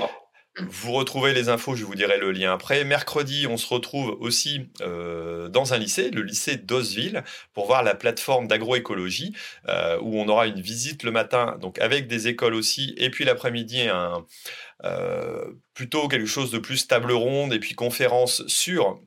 Vous retrouvez les infos, je vous dirai le lien après. Mercredi, on se retrouve aussi dans un lycée, le lycée d'Osville, pour voir la plateforme d'agroécologie, où on aura une visite le matin, donc avec des écoles aussi, et puis l'après-midi, un, euh, plutôt quelque chose de plus table ronde et puis conférence sur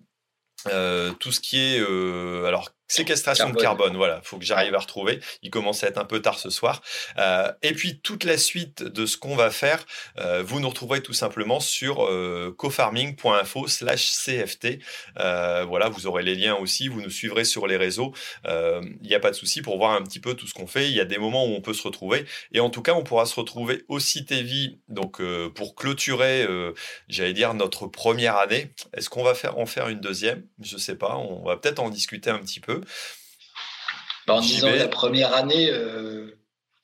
euh, tout ce qui est euh, alors Séquestration de carbone, voilà, faut que j'arrive à retrouver. Il commence à être un peu tard ce soir. Euh, et puis toute la suite de ce qu'on va faire, euh, vous nous retrouverez tout simplement sur euh, cofarming.info/cft. Euh, voilà, vous aurez les liens aussi. Vous nous suivrez sur les réseaux. Il n'y a pas de souci pour voir un petit peu tout ce qu'on fait. Il y a des moments où on peut se retrouver. Et en tout cas, on pourra se retrouver aussi TV. Donc pour clôturer, j'allais dire notre première année. Est-ce qu'on va faire en faire une deuxième? Je sais pas. On va peut-être en discuter un petit peu. Bah, en disant la première année, euh,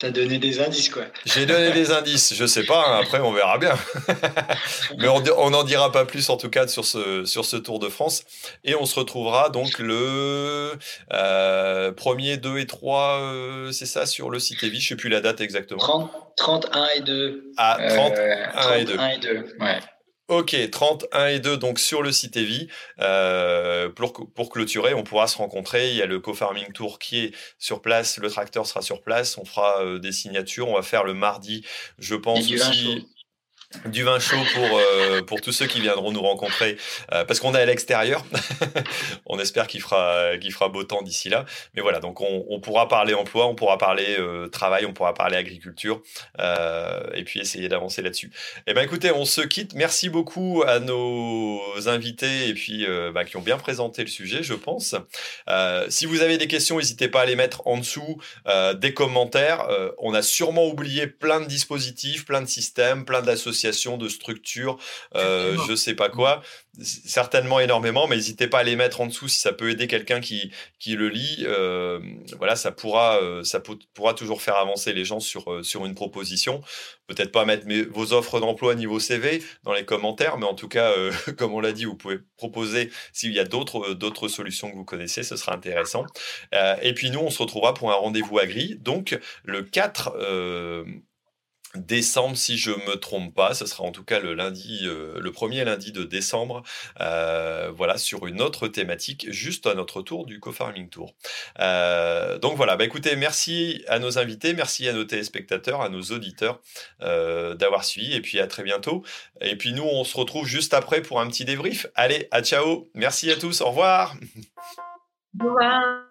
tu as donné des indices, quoi. J'ai donné des indices, je sais pas, hein, après on verra bien. Mais on n'en dira pas plus en tout cas sur ce, sur ce Tour de France. Et on se retrouvera donc le euh, 1er, 2 et 3, euh, c'est ça, sur le site EVI, je sais plus la date exactement. 30, 31 et 2. Ah, 31 euh, et 2. 31 et 2, ouais. Ok, 31 et 2 donc sur le site EVI. Euh, pour, pour clôturer, on pourra se rencontrer. Il y a le co-farming tour qui est sur place. Le tracteur sera sur place. On fera euh, des signatures. On va faire le mardi, je pense aussi du vin chaud pour euh, pour tous ceux qui viendront nous rencontrer euh, parce qu'on est à l'extérieur. on espère qu'il fera fera beau temps d'ici là. Mais voilà, donc on, on, pourra parler emploi, on pourra parler euh, travail, on pourra parler agriculture et puis essayer d'avancer là-dessus. Eh ben écoutez, on se quitte. Merci beaucoup à nos invités et puis bah, qui ont bien présenté le sujet, je pense. si vous avez des questions, n'hésitez pas à les mettre en dessous des commentaires. on a sûrement oublié plein de dispositifs, plein de systèmes, plein d'associations de structures, euh, je sais pas quoi. Certainement énormément, mais n'hésitez pas à les mettre en dessous si ça peut aider quelqu'un qui, qui le lit. Euh, voilà, ça pourra, euh, ça pourra toujours faire avancer les gens sur, euh, sur une proposition. Peut-être pas mettre mes, vos offres d'emploi niveau CV dans les commentaires, mais en tout cas, comme on l'a dit, vous pouvez proposer s'il y a d'autres, d'autres solutions que vous connaissez, ce sera intéressant. et puis nous, on se retrouvera pour un rendez-vous agri, donc le 4 décembre, si je me trompe pas. Ce sera en tout cas le lundi, euh, le premier lundi de décembre. Euh, voilà, sur une autre thématique, juste à notre tour du co-farming tour. Euh, donc voilà, bah écoutez, merci à nos invités, merci à nos téléspectateurs, à nos auditeurs d'avoir suivi, et puis à très bientôt. Et puis nous, on se retrouve juste après pour un petit débrief. Allez, à ciao. Merci à tous. Au revoir. Au revoir.